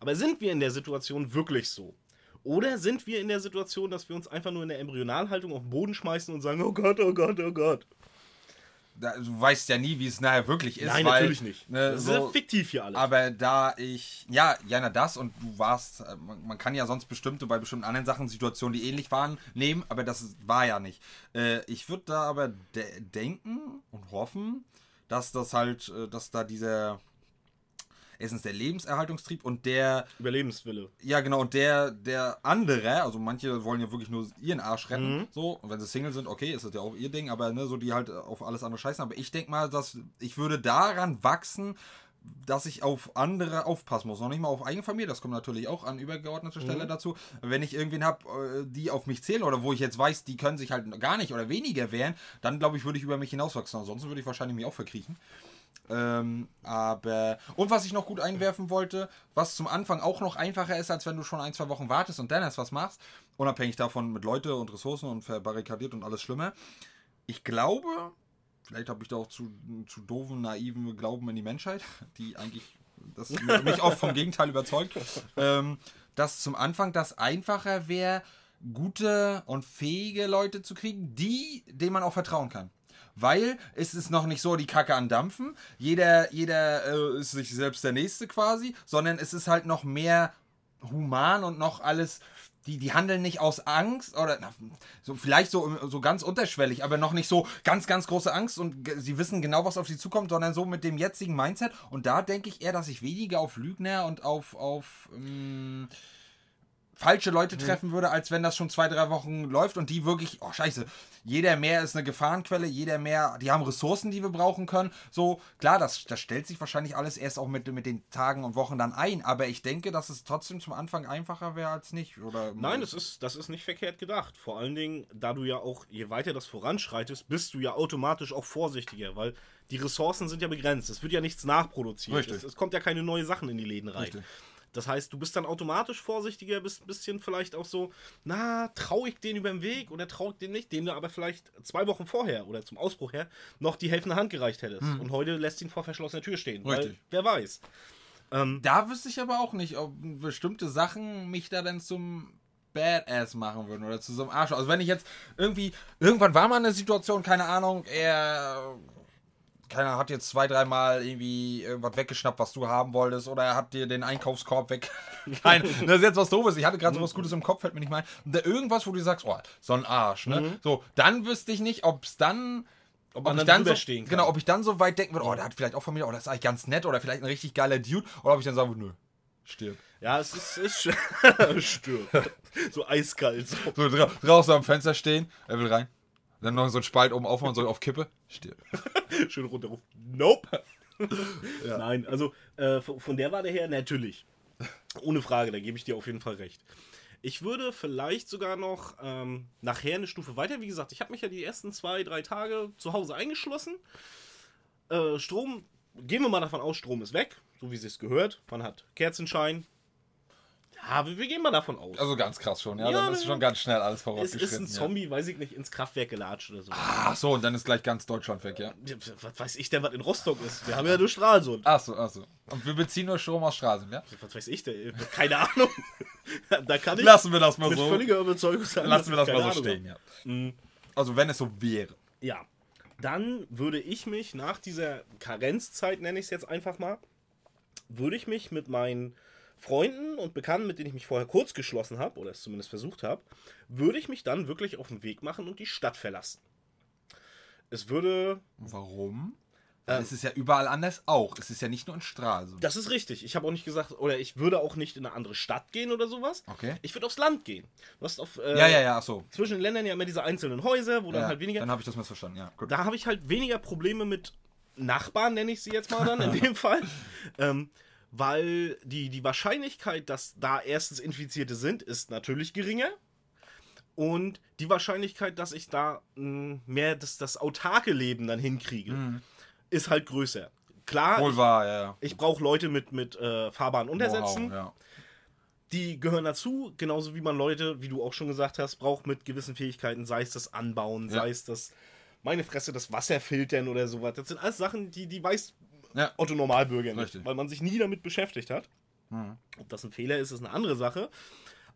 Speaker 2: Aber sind wir in der Situation wirklich so? Oder sind wir in der Situation, dass wir uns einfach nur in der Embryonalhaltung auf den Boden schmeißen und sagen, oh Gott, oh Gott, oh Gott?
Speaker 1: Da, du weißt ja nie, wie es nachher wirklich ist.
Speaker 2: Nein,
Speaker 1: weil,
Speaker 2: natürlich nicht.
Speaker 1: Ne,
Speaker 2: das ist
Speaker 1: so,
Speaker 2: ja fiktiv hier alles.
Speaker 1: Aber da ich, ja, Jana, das und du warst, äh, man, man, kann ja sonst bestimmte, bei bestimmten anderen Sachen Situationen, die ähnlich waren, nehmen, aber das war ja nicht. Äh, ich würde da aber de denken und hoffen, dass das halt, äh, dass da dieser erstens der Lebenserhaltungstrieb und der
Speaker 2: Überlebenswille.
Speaker 1: Ja, genau, und der, der andere, also manche wollen ja wirklich nur ihren Arsch retten, mhm. so, und wenn sie Single sind, okay, ist das ja auch ihr Ding, aber ne, so die halt auf alles andere scheißen. Aber ich denke mal, dass ich würde daran wachsen, dass ich auf andere aufpassen muss. Noch nicht mal auf eigene Familie, das kommt natürlich auch an übergeordnete Stelle mhm. dazu. Wenn ich irgendwen habe, äh, die auf mich zählen oder wo ich jetzt weiß, die können sich halt gar nicht oder weniger wehren, dann glaube ich, würde ich über mich hinauswachsen. Ansonsten würde ich wahrscheinlich mich auch verkriechen. Ähm, aber, und was ich noch gut einwerfen wollte, was zum Anfang auch noch einfacher ist, als wenn du schon ein, zwei Wochen wartest und dann erst was machst, unabhängig davon mit Leute und Ressourcen und verbarrikadiert und alles Schlimme. Ich glaube, vielleicht habe ich da auch zu, zu doofen, naiven Glauben in die Menschheit, die eigentlich das mich oft vom Gegenteil überzeugt, ähm, dass zum Anfang das einfacher wäre, gute und fähige Leute zu kriegen, die, denen man auch vertrauen kann weil es ist noch nicht so die Kacke an Dampfen. Jeder, jeder äh, ist sich selbst der Nächste quasi, sondern es ist halt noch mehr human und noch alles. Die, die handeln nicht aus Angst oder na, so vielleicht so, so ganz unterschwellig, aber noch nicht so ganz, ganz große Angst und sie wissen genau, was auf sie zukommt, sondern so mit dem jetzigen Mindset. Und da denke ich eher, dass ich weniger auf Lügner und auf, auf ähm, falsche Leute mhm. treffen würde, als wenn das schon zwei, drei Wochen läuft und die wirklich, oh scheiße, jeder mehr ist eine Gefahrenquelle, jeder mehr, die haben Ressourcen, die wir brauchen können. So, klar, das, das stellt sich wahrscheinlich alles erst auch mit, mit den Tagen und Wochen dann ein, aber ich denke, dass es trotzdem zum Anfang einfacher wäre als nicht. Oder
Speaker 2: Nein, das ist, das ist nicht verkehrt gedacht. Vor allen Dingen, da du ja auch, je weiter das voranschreitest, bist du ja automatisch auch vorsichtiger, weil die Ressourcen sind ja begrenzt. Es wird ja nichts nachproduziert. Es, es, kommt ja keine neuen Sachen in die Läden rein. Richtig. Das heißt, du bist dann automatisch vorsichtiger, bist ein bisschen vielleicht auch so, na, traue ich den über den Weg oder traue ich den nicht, dem du aber vielleicht zwei Wochen vorher oder zum Ausbruch her noch die helfende Hand gereicht hättest. Hm. Und heute lässt ihn vor verschlossener Tür stehen. Richtig. Weil, wer weiß.
Speaker 1: Ähm, da wüsste ich aber auch nicht, ob bestimmte Sachen mich da dann zum Badass machen würden oder zu so einem Arsch. Also wenn ich jetzt irgendwie, irgendwann war mal eine Situation, keine Ahnung, er keiner hat jetzt zwei, dreimal irgendwie irgendwas weggeschnappt, was du haben wolltest, oder er hat dir den Einkaufskorb weg. Nein, das ist jetzt was doofes. Ich hatte gerade so was Gutes im Kopf, fällt mir nicht mal. Und da irgendwas, wo du sagst, oh, so ein Arsch, ne? Mhm. So, dann wüsste ich nicht, ob es dann. Ob, ob ich dann so, stehen kann. Genau, ob ich dann so weit denken würde, oh, der hat vielleicht auch Familie, oh, das ist eigentlich ganz nett, oder vielleicht ein richtig geiler Dude, oder ob ich dann sagen würde, nö, stirb.
Speaker 2: Ja, es ist, ist stirb. so eiskalt. So,
Speaker 1: so dra draußen am Fenster stehen, er will rein. Dann noch so ein Spalt oben aufmachen, so auf Kippe. Stirb.
Speaker 2: Schön runterrufen. Nope. ja. Nein, also äh, von der Warte her natürlich. Ohne Frage, da gebe ich dir auf jeden Fall recht. Ich würde vielleicht sogar noch ähm, nachher eine Stufe weiter. Wie gesagt, ich habe mich ja die ersten zwei, drei Tage zu Hause eingeschlossen. Äh, Strom, gehen wir mal davon aus, Strom ist weg, so wie es sich gehört. Man hat Kerzenschein, ja, wir, wir gehen mal davon aus.
Speaker 1: Also ganz krass schon, ja. ja dann ist schon ganz schnell alles vorausgeschritten.
Speaker 2: Es ist ein Zombie, ja. weiß ich nicht, ins Kraftwerk gelatscht oder so.
Speaker 1: Ach so, und dann ist gleich ganz Deutschland weg, ja.
Speaker 2: Was weiß ich denn, was in Rostock ist? Wir haben ja nur Stralsund.
Speaker 1: Ach so, ach so. Und wir beziehen nur Strom aus Stralsund, ja?
Speaker 2: Was weiß ich denn? Keine Ahnung. da kann ich
Speaker 1: Lassen wir das mal
Speaker 2: mit
Speaker 1: so.
Speaker 2: Völliger Überzeugung
Speaker 1: sagen. Lassen wir das mal so Ahnung stehen, ja. Mhm. Also wenn es so wäre.
Speaker 2: Ja. Dann würde ich mich nach dieser Karenzzeit, nenne ich es jetzt einfach mal, würde ich mich mit meinen Freunden und Bekannten, mit denen ich mich vorher kurz geschlossen habe, oder es zumindest versucht habe, würde ich mich dann wirklich auf den Weg machen und die Stadt verlassen. Es würde.
Speaker 1: Warum? Ähm, es ist ja überall anders auch. Es ist ja nicht nur in Stralsund.
Speaker 2: Das ist richtig. Ich habe auch nicht gesagt, oder ich würde auch nicht in eine andere Stadt gehen oder sowas.
Speaker 1: Okay.
Speaker 2: Ich würde aufs Land gehen. Du hast auf.
Speaker 1: Äh, ja, ja, ja, ach so.
Speaker 2: Zwischen den Ländern ja immer diese einzelnen Häuser, wo ja, dann halt weniger.
Speaker 1: Dann habe ich das missverstanden, ja.
Speaker 2: Gut. Da habe ich halt weniger Probleme mit Nachbarn, nenne ich sie jetzt mal dann in dem Fall. Ähm, weil die, die Wahrscheinlichkeit, dass da erstens Infizierte sind, ist natürlich geringer. Und die Wahrscheinlichkeit, dass ich da hm, mehr das, das autarke Leben dann hinkriege, mhm. ist halt größer. Klar,
Speaker 1: Wohl wahr, ja.
Speaker 2: ich, ich brauche Leute mit, mit äh, fahrbaren Untersätzen. Wow, ja. die gehören dazu, genauso wie man Leute, wie du auch schon gesagt hast, braucht mit gewissen Fähigkeiten, sei es das Anbauen,
Speaker 1: Ja.
Speaker 2: sei es das, meine Fresse, das Wasser filtern oder sowas. Das sind alles Sachen, die, die weiß
Speaker 1: Ja.
Speaker 2: Otto Normalbürger nicht,
Speaker 1: Richtig.
Speaker 2: weil man sich nie damit beschäftigt hat. Ob das ein Fehler ist, ist eine andere Sache.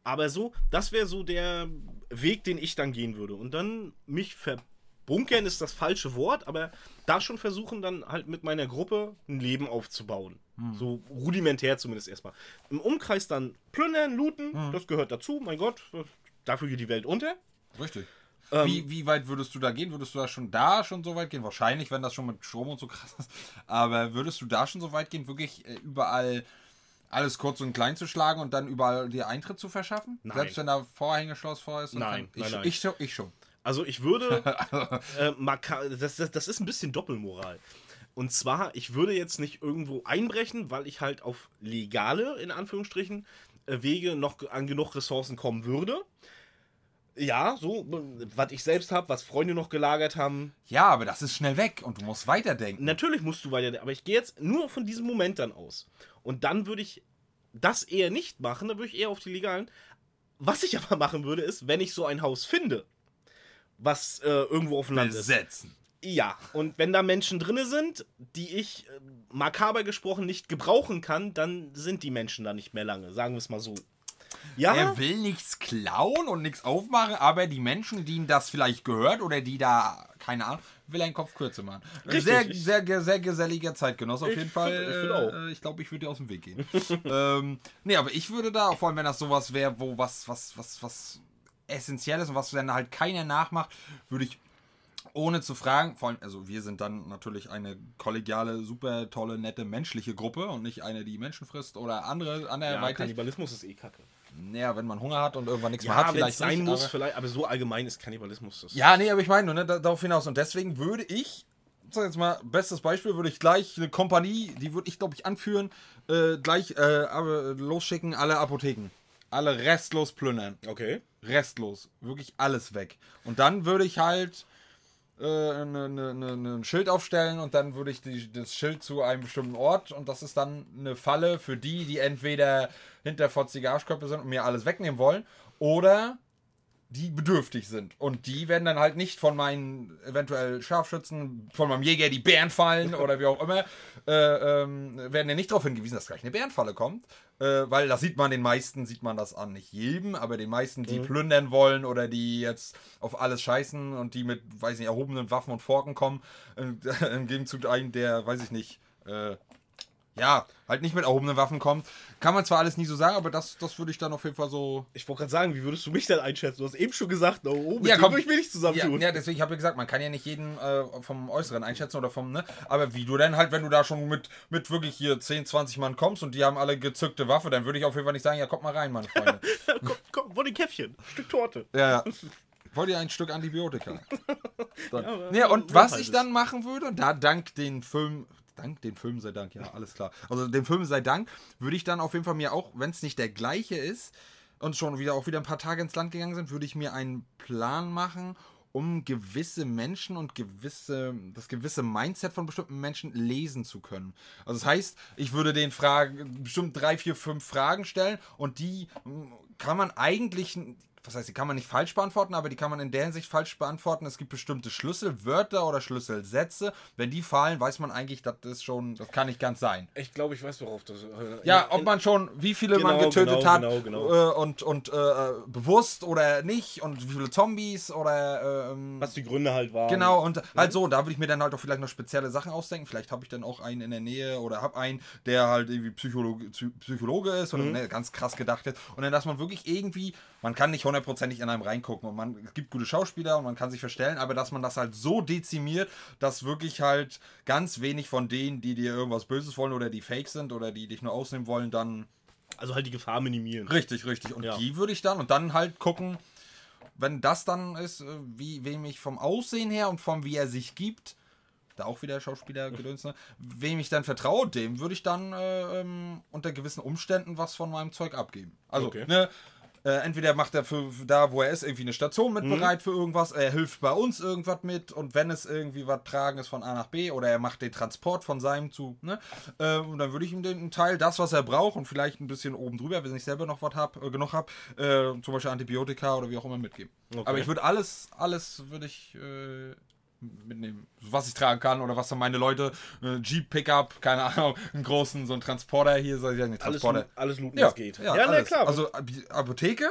Speaker 2: Aber so, das wäre so der Weg, den ich dann gehen würde. Und dann mich verbunkern ist das falsche Wort, aber da schon versuchen, dann halt mit meiner Gruppe ein Leben aufzubauen. So rudimentär zumindest erstmal. Im Umkreis dann plündern, looten, das gehört dazu, mein Gott, dafür geht die Welt unter.
Speaker 1: Richtig.
Speaker 2: Ähm,
Speaker 1: wie, wie weit würdest du da gehen? Würdest du da schon da schon so weit gehen? Wahrscheinlich, wenn das schon mit Strom und so krass ist. Aber würdest du da schon so weit gehen, wirklich äh, überall alles kurz und klein zu schlagen und dann überall dir Eintritt zu verschaffen?
Speaker 2: Nein.
Speaker 1: Selbst wenn da Vorhängeschloss vor ist? und
Speaker 2: Nein,
Speaker 1: ich,
Speaker 2: nein, nein.
Speaker 1: Ich, schon- ich schon.
Speaker 2: Also ich würde, äh, das, das, das ist ein bisschen Doppelmoral. Und zwar, ich würde jetzt nicht irgendwo einbrechen, weil ich halt auf legale, in Anführungsstrichen, äh, Wege noch an genug Ressourcen kommen würde. Ja, so, was ich selbst habe, was Freunde noch gelagert haben.
Speaker 1: Ja, aber das ist schnell weg und du musst weiterdenken.
Speaker 2: Natürlich musst du weiter, aber ich gehe jetzt nur von diesem Moment dann aus. Und dann würde ich das eher nicht machen, dann würde ich eher auf die legalen. Was ich aber machen würde, ist, wenn ich so ein Haus finde, was äh, irgendwo auf dem Land ist.
Speaker 1: Besetzen.
Speaker 2: Ja, und wenn da Menschen drinne sind, die ich äh, makaber gesprochen nicht gebrauchen kann, dann sind die Menschen da nicht mehr lange, sagen wir es mal so. Ja,
Speaker 1: Er will nichts klauen und nichts aufmachen, aber die Menschen, denen das vielleicht gehört oder die da, keine Ahnung, will einen Kopf kürzer machen.
Speaker 2: Richtig.
Speaker 1: Sehr, sehr, sehr, sehr geselliger Zeitgenosse auf
Speaker 2: Ich
Speaker 1: jeden Fall.
Speaker 2: find- ich
Speaker 1: Äh, Ich glaube, ich würde dir aus dem Weg gehen. ähm, nee, aber ich würde da, vor allem wenn das sowas wäre, wo was, was, was, was essentiell ist und was dann halt keiner nachmacht, würde ich ohne zu fragen, vor allem, also wir sind dann natürlich eine kollegiale, super tolle, nette menschliche Gruppe und nicht eine, die Menschen frisst oder andere
Speaker 2: ja
Speaker 1: anderweitig.
Speaker 2: Kannibalismus ist eh kacke.
Speaker 1: Naja, wenn man Hunger hat und irgendwann nichts mehr
Speaker 2: Ja,
Speaker 1: hat,
Speaker 2: wenn es
Speaker 1: vielleicht
Speaker 2: sein
Speaker 1: nicht,
Speaker 2: muss,
Speaker 1: aber-
Speaker 2: vielleicht, aber so allgemein ist Kannibalismus das.
Speaker 1: Ja, nee, aber ich meine nur, ne, da- darauf hinaus. Und deswegen würde ich, sag jetzt mal, bestes Beispiel, würde ich gleich eine Kompanie, die würde ich, glaube ich, anführen, äh, gleich äh, losschicken, alle Apotheken. Alle restlos plündern.
Speaker 2: Okay.
Speaker 1: Restlos. Wirklich alles weg. Und dann würde ich halt äh, ne, ne, ne, ein Schild aufstellen und dann würde ich die, das Schild zu einem bestimmten Ort und das ist dann eine Falle für die, die entweder hinter fotzige Arschköpfe sind und mir alles wegnehmen wollen oder die bedürftig sind. Und die werden dann halt nicht von meinen eventuell Scharfschützen, von meinem Jäger die Bären fallen oder wie auch immer, äh, ähm, werden ja nicht darauf hingewiesen, dass gleich eine Bärenfalle kommt. Äh, weil das sieht man den meisten, sieht man das an. Nicht jedem, aber den meisten, die plündern wollen oder die jetzt auf alles scheißen und die mit, weiß nicht, erhobenen Waffen und Forken kommen. Im, im Gegenzug einen, der, weiß ich nicht, äh, ja, halt nicht mit erhobenen Waffen kommt. Kann man zwar alles nie so sagen, aber das, das würde ich dann auf jeden Fall so
Speaker 2: Ich wollte gerade sagen, wie würdest du mich denn einschätzen? Du hast eben schon gesagt, oh, oh mit
Speaker 1: Ja, komm.
Speaker 2: ich mich nicht
Speaker 1: Ja,
Speaker 2: zusammentun.
Speaker 1: ja, deswegen habe ich gesagt, man kann ja nicht jeden äh, vom Äußeren einschätzen oder vom, ne? Aber wie du denn halt, wenn du da schon mit, mit wirklich hier 10, 20 Mann kommst und die haben alle gezückte Waffe, dann würde ich auf jeden Fall nicht sagen, ja, kommt mal rein, meine Freunde.
Speaker 2: komm, komm, wo die Käffchen? Stück Torte.
Speaker 1: ja, ja. Wollt ihr ein Stück Antibiotika?
Speaker 2: Ja,
Speaker 1: Ja, und was ich dann machen würde, da dank den Film, dank den Film sei Dank, ja, alles klar. Also dem Film sei Dank, würde ich dann auf jeden Fall mir auch, wenn es nicht der gleiche ist und schon wieder auch wieder ein paar Tage ins Land gegangen sind, würde ich mir einen Plan machen, um gewisse Menschen und gewisse, das gewisse Mindset von bestimmten Menschen lesen zu können. Also das heißt, ich würde den Fragen, bestimmt drei, vier, fünf Fragen stellen und die mm, kann man eigentlich, was heißt, die kann man nicht falsch beantworten, aber die kann man in der Hinsicht falsch beantworten. Es gibt bestimmte Schlüsselwörter oder Schlüsselsätze. Wenn die fallen, weiß man eigentlich, das ist schon, das kann nicht ganz sein.
Speaker 2: Ich glaube, ich weiß, worauf das.
Speaker 1: Ja, ob man schon, wie viele man
Speaker 2: Genau,
Speaker 1: getötet
Speaker 2: genau,
Speaker 1: hat
Speaker 2: genau, genau.
Speaker 1: Äh, und, und äh, bewusst oder nicht und wie viele Zombies oder ähm,
Speaker 2: was die Gründe halt waren.
Speaker 1: Genau, und halt so, da würde ich mir dann halt auch vielleicht noch spezielle Sachen ausdenken. Vielleicht habe ich dann auch einen in der Nähe oder habe einen, der halt irgendwie Psychologe, Psy- Psychologe ist oder ne, ganz krass gedacht ist. Und dann, dass man wirklich irgendwie, man kann nicht hundertprozentig in einem reingucken und man, es gibt gute Schauspieler und man kann sich verstellen, aber dass man das halt so dezimiert, dass wirklich halt ganz wenig von denen, die dir irgendwas Böses wollen oder die fake sind oder die dich nur ausnehmen wollen, dann
Speaker 2: Also halt die Gefahr minimieren.
Speaker 1: Richtig, richtig. Und
Speaker 2: Ja.
Speaker 1: die würde ich dann und dann halt gucken, wenn das dann ist, äh, wie wem ich vom Aussehen her und vom wie er sich gibt, da auch wieder Schauspieler gedöns, ne? wem ich dann vertraue, dem würde ich dann äh, ähm, unter gewissen Umständen was von meinem Zeug abgeben. Also,
Speaker 2: Okay.
Speaker 1: ne, Äh, entweder macht er für, für da, wo er ist, irgendwie eine Station mit
Speaker 2: Mhm.
Speaker 1: bereit für irgendwas, er hilft bei uns irgendwas mit und wenn es irgendwie was tragen ist von A nach B oder er macht den Transport von seinem zu, ne? Äh, und dann würde ich ihm den Teil, das, was er braucht und vielleicht ein bisschen oben drüber, wenn ich selber noch was hab, äh, genug habe, äh, zum Beispiel Antibiotika oder wie auch immer mitgeben.
Speaker 2: Okay.
Speaker 1: Aber ich würde alles, alles würde ich äh, mitnehmen, was ich tragen kann oder was dann meine Leute, äh, Jeep Pickup, keine Ahnung, einen großen, so einen Transporter hier, ich sagen, nicht
Speaker 2: Alles,
Speaker 1: Transporter.
Speaker 2: alles looten,
Speaker 1: Ja,
Speaker 2: was geht.
Speaker 1: ja,
Speaker 2: na
Speaker 1: alles.
Speaker 2: klar.
Speaker 1: Also Apotheke,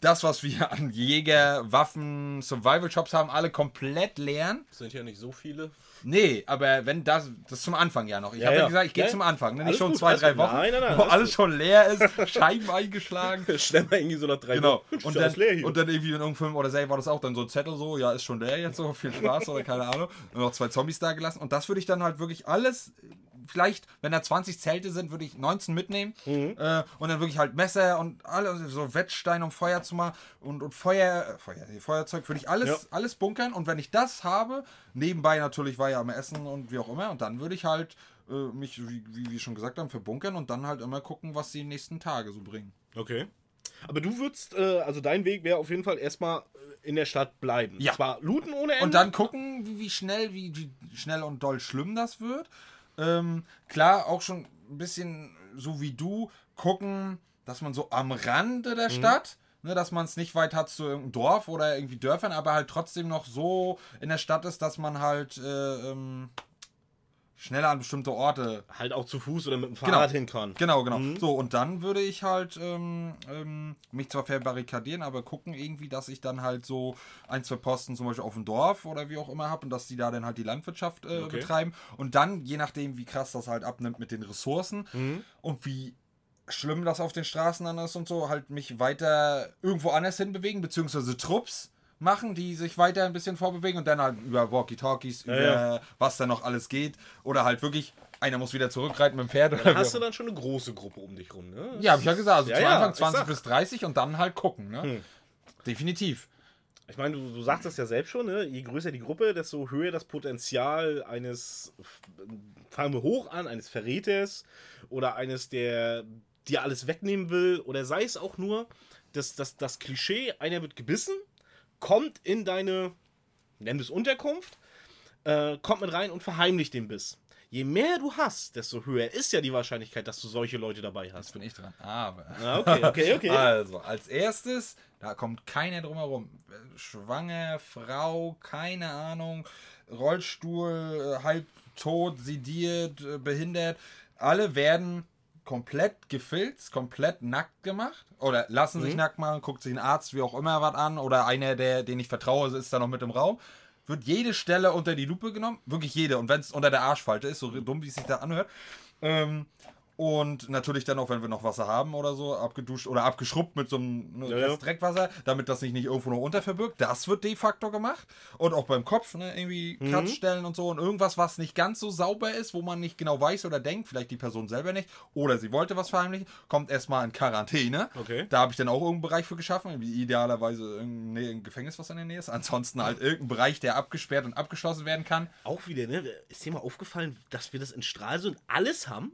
Speaker 1: das, was wir an Jäger, Waffen, Survival-Shops haben, alle komplett leeren.
Speaker 3: Sind ja nicht so viele.
Speaker 1: Nee, aber wenn das, das ist zum Anfang ja noch. Ich
Speaker 2: Ja,
Speaker 1: habe ja. gesagt, ich gehe
Speaker 2: Ja,
Speaker 1: zum Anfang, ne? nicht schon
Speaker 2: gut,
Speaker 1: zwei, drei. Wochen,
Speaker 2: Nein, nein, nein,
Speaker 1: wo
Speaker 2: alles
Speaker 1: alles schon leer ist, Scheiben eingeschlagen.
Speaker 2: Schnell mal irgendwie so nach drei
Speaker 1: Genau.
Speaker 2: Wochen.
Speaker 1: Und
Speaker 2: alles
Speaker 1: dann,
Speaker 2: leer hier.
Speaker 1: und dann irgendwie in irgendeinem Film oder Serie war das auch dann so ein Zettel so, ja, ist schon leer jetzt so, viel Spaß oder keine Ahnung. Und noch zwei Zombies da gelassen. Und das würde ich dann halt wirklich alles, vielleicht, wenn da 20 Zelte sind, würde ich 19 mitnehmen. Äh, und dann wirklich halt Messer und alle, so Wettstein, um Feuer zu machen. Und, und Feuer, äh, Feuer, Feuerzeug würde ich alles,
Speaker 2: Ja.
Speaker 1: alles bunkern. Und wenn ich das habe, nebenbei natürlich war ja am Essen und wie auch immer. Und dann würde ich halt äh, mich, wie, wie wir schon gesagt haben, verbunkern und dann halt immer gucken, was die nächsten Tage so bringen.
Speaker 2: Okay. Aber du würdest, äh, also dein Weg wäre auf jeden Fall erstmal äh, in der Stadt bleiben.
Speaker 1: Ja.
Speaker 2: Zwar looten ohne Ende.
Speaker 1: Und dann gucken, wie, wie schnell, wie, wie schnell und doll schlimm das wird. Ähm, klar, auch schon ein bisschen so wie du, gucken, dass man so am Rande der Stadt, ne, dass man es nicht weit hat zu irgendeinem Dorf oder irgendwie Dörfern, aber halt trotzdem noch so in der Stadt ist, dass man halt äh, ähm, schneller an bestimmte Orte
Speaker 2: halt auch zu Fuß oder mit dem
Speaker 1: Genau.
Speaker 2: Fahrrad hin kann.
Speaker 1: Genau, genau. So, und dann würde ich halt ähm, ähm, mich zwar verbarrikadieren, aber gucken irgendwie, dass ich dann halt so ein, zwei Posten zum Beispiel auf dem Dorf oder wie auch immer habe und dass die da dann halt die Landwirtschaft äh,
Speaker 2: Okay.
Speaker 1: betreiben. Und dann, je nachdem, wie krass das halt abnimmt mit den Ressourcen und wie schlimm das auf den Straßen dann ist und so, halt mich weiter irgendwo anders hinbewegen, beziehungsweise Trupps machen, die sich weiter ein bisschen vorbewegen und dann halt über Walkie-Talkies, über
Speaker 2: ja.
Speaker 1: was da noch alles geht oder halt wirklich, einer muss wieder zurückreiten mit dem Pferd. Oder
Speaker 2: Dann hast du dann schon eine große Gruppe um dich rum, ne?
Speaker 1: ja, hab ich ja gesagt. Also
Speaker 2: Ja,
Speaker 1: zu
Speaker 2: ja,
Speaker 1: Anfang
Speaker 2: ich
Speaker 1: 20
Speaker 2: sag.
Speaker 1: bis 30 und dann halt gucken, ne?
Speaker 2: Hm.
Speaker 1: Definitiv.
Speaker 2: Ich meine, du, du sagst das ja selbst schon, ne? je größer die Gruppe, desto höher das Potenzial eines, fangen wir hoch an, eines Verräters oder eines, der dir alles wegnehmen will oder sei es auch nur das, das, das Klischee, einer wird gebissen, kommt in deine, nenn es Unterkunft, äh, kommt mit rein und verheimlicht den Biss. Je mehr du hast, desto höher ist ja die Wahrscheinlichkeit, dass du solche Leute dabei
Speaker 1: Jetzt
Speaker 2: hast.
Speaker 1: bin ich dran. Aber.
Speaker 2: Ah, okay, okay, okay.
Speaker 1: Also, als erstes, da kommt keiner drum herum. Schwanger, Frau, keine Ahnung, Rollstuhl, äh, halb tot, sediert, äh, behindert. Alle werden komplett gefilzt, komplett nackt gemacht. Oder lassen sich nackt machen, guckt sich ein Arzt, wie auch immer, was an. Oder einer, der, den ich vertraue, ist da noch mit im Raum. Wird jede Stelle unter die Lupe genommen. Wirklich jede. Und wenn es unter der Arschfalte ist, so dumm, wie es sich da anhört. Ähm, und natürlich dann auch, wenn wir noch Wasser haben oder so, abgeduscht oder abgeschrubbt mit so einem ne,
Speaker 2: Ja, ja.
Speaker 1: Dreckwasser, damit das sich nicht irgendwo noch unterverbirgt. Das wird de facto gemacht. Und auch beim Kopf, ne, irgendwie
Speaker 2: Mhm.
Speaker 1: Kratzstellen und so. Und irgendwas, was nicht ganz so sauber ist, wo man nicht genau weiß oder denkt, vielleicht die Person selber nicht, oder sie wollte was verheimlichen, kommt erstmal in Quarantäne.
Speaker 2: Okay.
Speaker 1: Da habe ich dann auch irgendeinen Bereich für geschaffen, wie idealerweise irgendein, Gefängnis, was in der Nähe ist. Ansonsten halt irgendein Bereich, der abgesperrt und abgeschlossen werden kann.
Speaker 2: auch wieder, ne? Ist dir mal aufgefallen, dass wir das in Stralsund alles haben?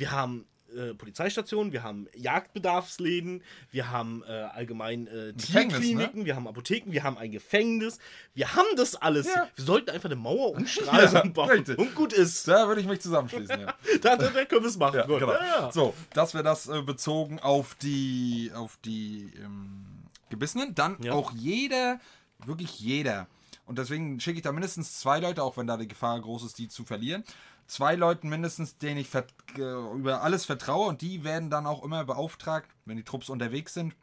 Speaker 2: Wir haben äh, Polizeistationen, wir haben Jagdbedarfsläden, wir haben äh, allgemein äh, Tierkliniken, wir haben Apotheken, wir haben ein Gefängnis. Wir haben das alles.
Speaker 1: Ja.
Speaker 2: Wir sollten einfach eine Mauer um Stralsund
Speaker 1: Ja,
Speaker 2: bauen.
Speaker 1: richtig.
Speaker 2: Und gut ist.
Speaker 1: Da würde ich mich zusammenschließen, ja.
Speaker 2: Da, da, da können wir es machen.
Speaker 1: Genau. So, das wäre das äh, bezogen auf die, auf die ähm, Gebissenen. Dann auch jeder, wirklich jeder. Und deswegen schicke ich da mindestens zwei Leute, auch wenn da die Gefahr groß ist, die zu verlieren. Zwei Leuten mindestens, denen ich über alles vertraue und die werden dann auch immer beauftragt, wenn die Trupps unterwegs sind,